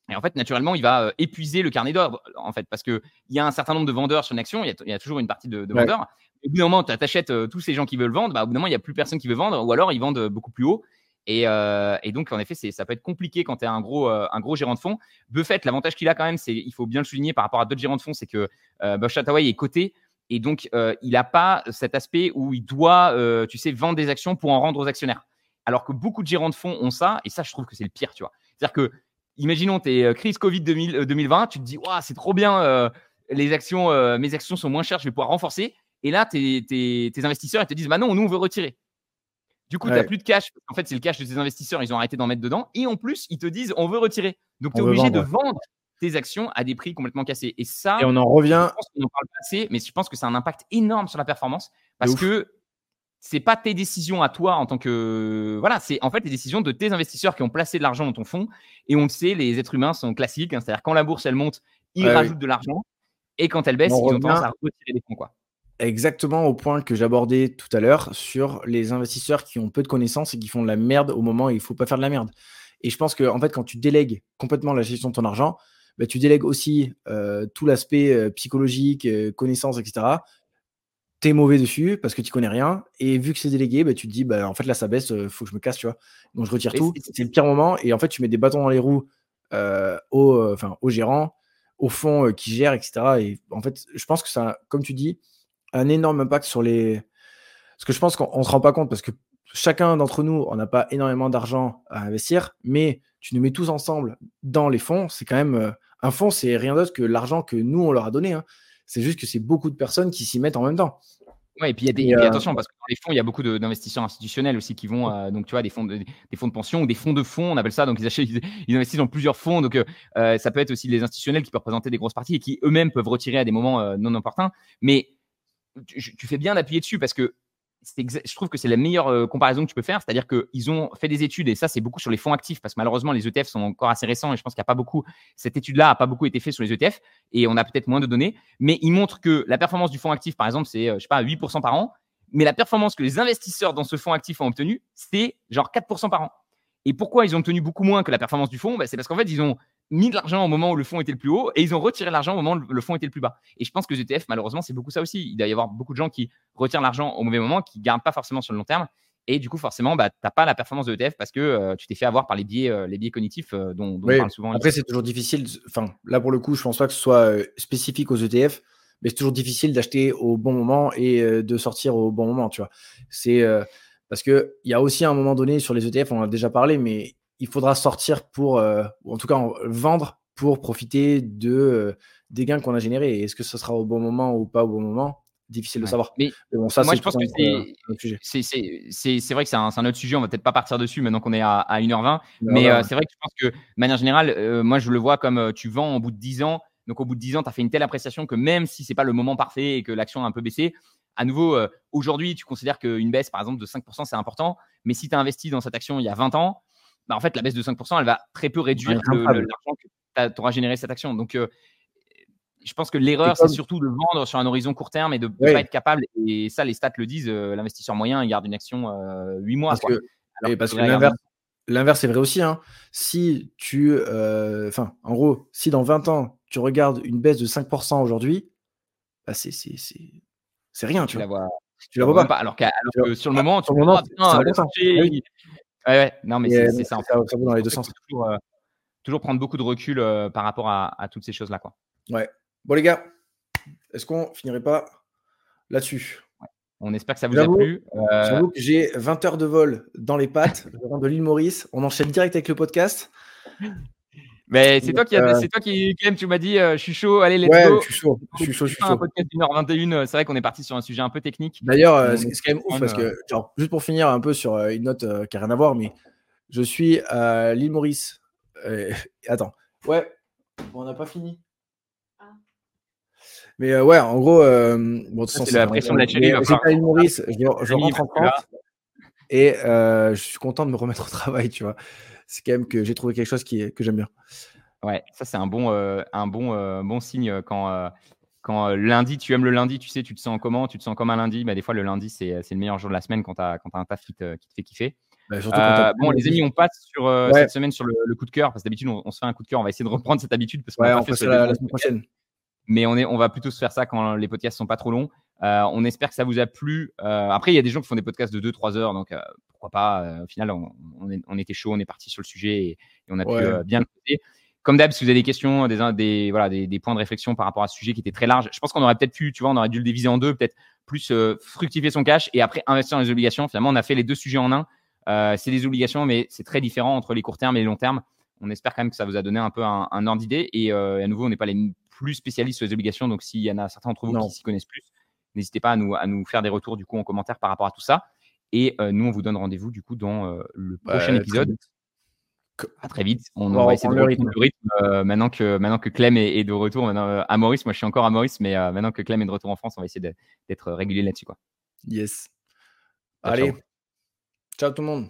et en fait, naturellement, il va euh, épuiser le carnet d'ordre, en fait, parce qu'il y a un certain nombre de vendeurs sur une action, il y a, toujours une partie de, vendeurs. au bout d'un moment, tu achètes euh, tous ces gens qui veulent vendre, bah, au bout d'un moment, il n'y a plus personne qui veut vendre, ou alors ils vendent euh, beaucoup plus haut. Et, donc, en effet, ça peut être compliqué quand tu es un gros, un gros gérant de fonds. Buffett, l'avantage qu'il a quand même, c'est, il faut bien le souligner par rapport à d'autres gérants de fonds, c'est que Bush Hathaway est coté. Et donc, il n'a pas cet aspect où il doit, tu sais, vendre des actions pour en rendre aux actionnaires. Alors que beaucoup de gérants de fonds ont ça, et ça, je trouve que c'est le pire, tu vois. C'est-à-dire que imaginons, tu es euh, crise Covid 2020, euh, tu te dis, c'est trop bien, euh, les actions, mes actions sont moins chères, je vais pouvoir renforcer. Et là, tes, investisseurs, ils te disent, bah non, nous, on veut retirer. Du coup, tu n'as plus de cash. En fait, c'est le cash de tes investisseurs, ils ont arrêté d'en mettre dedans. Et en plus, ils te disent, on veut retirer. Donc, tu es obligé de vendre tes actions à des prix complètement cassés. Et ça, et on en revient. Je pense qu'on en parle pas assez, mais je pense que c'est un impact énorme sur la performance parce que c'est pas tes décisions à toi en tant que voilà, c'est en fait les décisions de tes investisseurs qui ont placé de l'argent dans ton fonds. Et on le sait, les êtres humains sont classiques, hein. c'est-à-dire quand la bourse elle monte, ils rajoutent de l'argent, et quand elle baisse, ils ont tendance à retirer des fonds quoi. Exactement au point que j'abordais tout à l'heure sur les investisseurs qui ont peu de connaissances et qui font de la merde au moment où il faut pas faire de la merde. Et je pense que en fait, quand tu délègues complètement la gestion de ton argent, bah, tu délègues aussi euh, tout l'aspect euh, psychologique, euh, connaissances, etc t'es mauvais dessus parce que tu connais rien. Et vu que c'est délégué, bah, tu te dis, bah, en fait, là, ça baisse, euh, faut que je me casse, tu vois. Donc, je retire tout. C'est le pire moment. Et en fait, tu mets des bâtons dans les roues euh, au, euh, enfin, au gérant, au fond qui gère, etc. Et en fait, je pense que ça, comme tu dis, un énorme impact sur les, Parce que je pense qu'on ne se rend pas compte parce que chacun d'entre nous, on n'a pas énormément d'argent à investir, mais tu nous mets tous ensemble dans les fonds, c'est quand même. Euh, un fonds, c'est rien d'autre que l'argent que nous, on leur a donné. Hein. C'est juste que c'est beaucoup de personnes qui s'y mettent en même temps. Ouais, et puis il y a des, euh, attention, parce que dans les fonds, il y a beaucoup d'investisseurs institutionnels aussi qui vont, euh, donc tu vois, des fonds, de, des fonds de pension ou des fonds de fonds, on appelle ça. Donc ils, achètent, ils, investissent dans plusieurs fonds. Donc ça peut être aussi les institutionnels qui peuvent représenter des grosses parties et qui eux-mêmes peuvent retirer à des moments non opportuns. Mais tu, tu fais bien d'appuyer dessus parce que je trouve que c'est la meilleure euh, comparaison que tu peux faire. C'est-à-dire qu'ils ont fait des études, et ça, c'est beaucoup sur les fonds actifs, parce que malheureusement, les ETF sont encore assez récents, et je pense qu'il n'y a pas beaucoup, cette étude-là n'a pas beaucoup été faite sur les ETF, et on a peut-être moins de données, mais ils montrent que la performance du fonds actif, par exemple, c'est, euh, je sais pas, 8% par an, mais la performance que les investisseurs dans ce fonds actif ont obtenue, c'est genre 4% par an. Et pourquoi ils ont obtenu beaucoup moins que la performance du fonds? Bah, C'est parce qu'en fait, ils ont mis de l'argent au moment où le fonds était le plus haut et ils ont retiré l'argent au moment où le fonds était le plus bas. Et je pense que les ETF, malheureusement, c'est beaucoup ça aussi. Il doit y avoir beaucoup de gens qui retirent l'argent au mauvais moment, qui ne gardent pas forcément sur le long terme. Et du coup, forcément, bah, tu n'as pas la performance de ETF parce que euh, tu t'es fait avoir par les biais, euh, les biais cognitifs euh, dont, on parle souvent. Après, c'est toujours difficile. Enfin, là, pour le coup, je pense pas que ce soit spécifique aux ETF, mais c'est toujours difficile d'acheter au bon moment et de sortir au bon moment. Tu vois, c'est parce qu'il y a aussi un moment donné sur les ETF, on en a déjà parlé, mais il faudra sortir pour, ou en tout cas vendre pour profiter de, des gains qu'on a générés. Est-ce que ce sera au bon moment ou pas au bon moment? Difficile de savoir. Mais, bon, ça, moi, je pense que c'est vrai que c'est un, un, autre sujet. On va peut-être pas partir dessus maintenant qu'on est à, 1h20. Mais c'est vrai que je pense que, de manière générale, moi, je le vois comme tu vends au bout de 10 ans. Donc, au bout de 10 ans, tu as fait une telle appréciation que même si c'est pas le moment parfait et que l'action a un peu baissé, à nouveau, aujourd'hui, tu considères qu'une baisse, par exemple, de 5%, c'est important. Mais si tu as investi dans cette action il y a 20 ans, bah, en fait, la baisse de 5%, elle va très peu réduire l'argent que tu auras généré cette action. Donc, euh, je pense que l'erreur, c'est surtout de vendre sur un horizon court terme et de ne pas être capable. Et ça, les stats le disent, euh, l'investisseur moyen, il garde une action 8 euh, mois. Parce que, parce que l'inverse, est vrai aussi. Hein. Si tu. Enfin, en gros, si dans 20 ans, tu regardes une baisse de 5% aujourd'hui, bah c'est rien. Tu, tu la vois. Tu la vois pas. Alors, que sur le moment, tu moment, Ouais, non, mais c'est ça. Ça, ça dans les deux sens. Toujours, euh, toujours prendre beaucoup de recul euh, par rapport à, à, toutes ces choses-là. Quoi. Ouais. Bon, les gars, est-ce qu'on finirait pas là-dessus? On espère que ça vous a plu. Euh... J'avoue que j'ai 20 heures de vol dans les pattes. je rentre de l'île Maurice. On enchaîne direct avec le podcast. Mais c'est toi qui, euh, c'est toi qui, Clem, tu m'as dit, euh, je suis chaud, allez, let's ouais, Je suis chaud, je suis chaud, je suis chaud. Un podcast d'une heure 21, c'est vrai qu'on est parti sur un sujet un peu technique. D'ailleurs, euh, c'est quand même ouf parce que, genre, juste pour finir un peu sur une note qui n'a rien à voir, mais je suis à l'île Maurice. attends, ouais, on n'a pas fini. Ah. Mais ouais, en gros, bon, c'est la pression de la chérie. J'étais à l'île Maurice, je, je rentre en France et je suis content de me remettre au travail, tu vois c'est quand même que j'ai trouvé quelque chose qui que j'aime bien. Ouais, ça c'est un bon, euh, un bon, euh, bon signe euh, quand, quand lundi, tu aimes le lundi, tu sais, tu te sens comment, tu te sens comme un lundi. Bah, des fois, le lundi, c'est le meilleur jour de la semaine quand tu as, as, un taf qui te, qui te fait kiffer. Bah, bon, les amis, on passe sur cette semaine sur le, coup de cœur parce que d'habitude, on, se fait un coup de cœur. On va essayer de reprendre cette habitude parce qu'on fait ça la, semaine prochaine. Mais on, est, on va plutôt se faire ça quand les podcasts sont pas trop longs. On espère que ça vous a plu. après, il y a des gens qui font des podcasts de 2-3 heures, donc pourquoi pas. Euh, au final, on, était chaud, on est parti sur le sujet et, on a pu euh, bien le poser. Comme d'hab, si vous avez des questions, des, des, voilà, des, points de réflexion par rapport à ce sujet qui était très large, je pense qu'on aurait peut-être pu, tu vois, on aurait dû le diviser en deux, peut-être plus euh, fructifier son cash et après investir dans les obligations. Finalement, on a fait les deux sujets en un. c'est des obligations, mais c'est très différent entre les courts termes et les longs termes. On espère quand même que ça vous a donné un peu un, ordre d'idée. Et à nouveau, on n'est pas les plus spécialistes sur les obligations. Donc, s'il y en a certains d'entre vous qui s'y connaissent plus, n'hésitez pas à nous, à nous faire des retours du coup en commentaire par rapport à tout ça. Et nous, on vous donne rendez-vous du coup dans le prochain épisode. À très vite. On, va essayer de le rythme, le rythme maintenant, que, maintenant que Clem est, de retour maintenant, à Maurice. Moi, je suis encore à Maurice, mais maintenant que Clem est de retour en France, on va essayer d'être régulier là-dessus. Quoi. Yes. Allez. ciao tout le monde.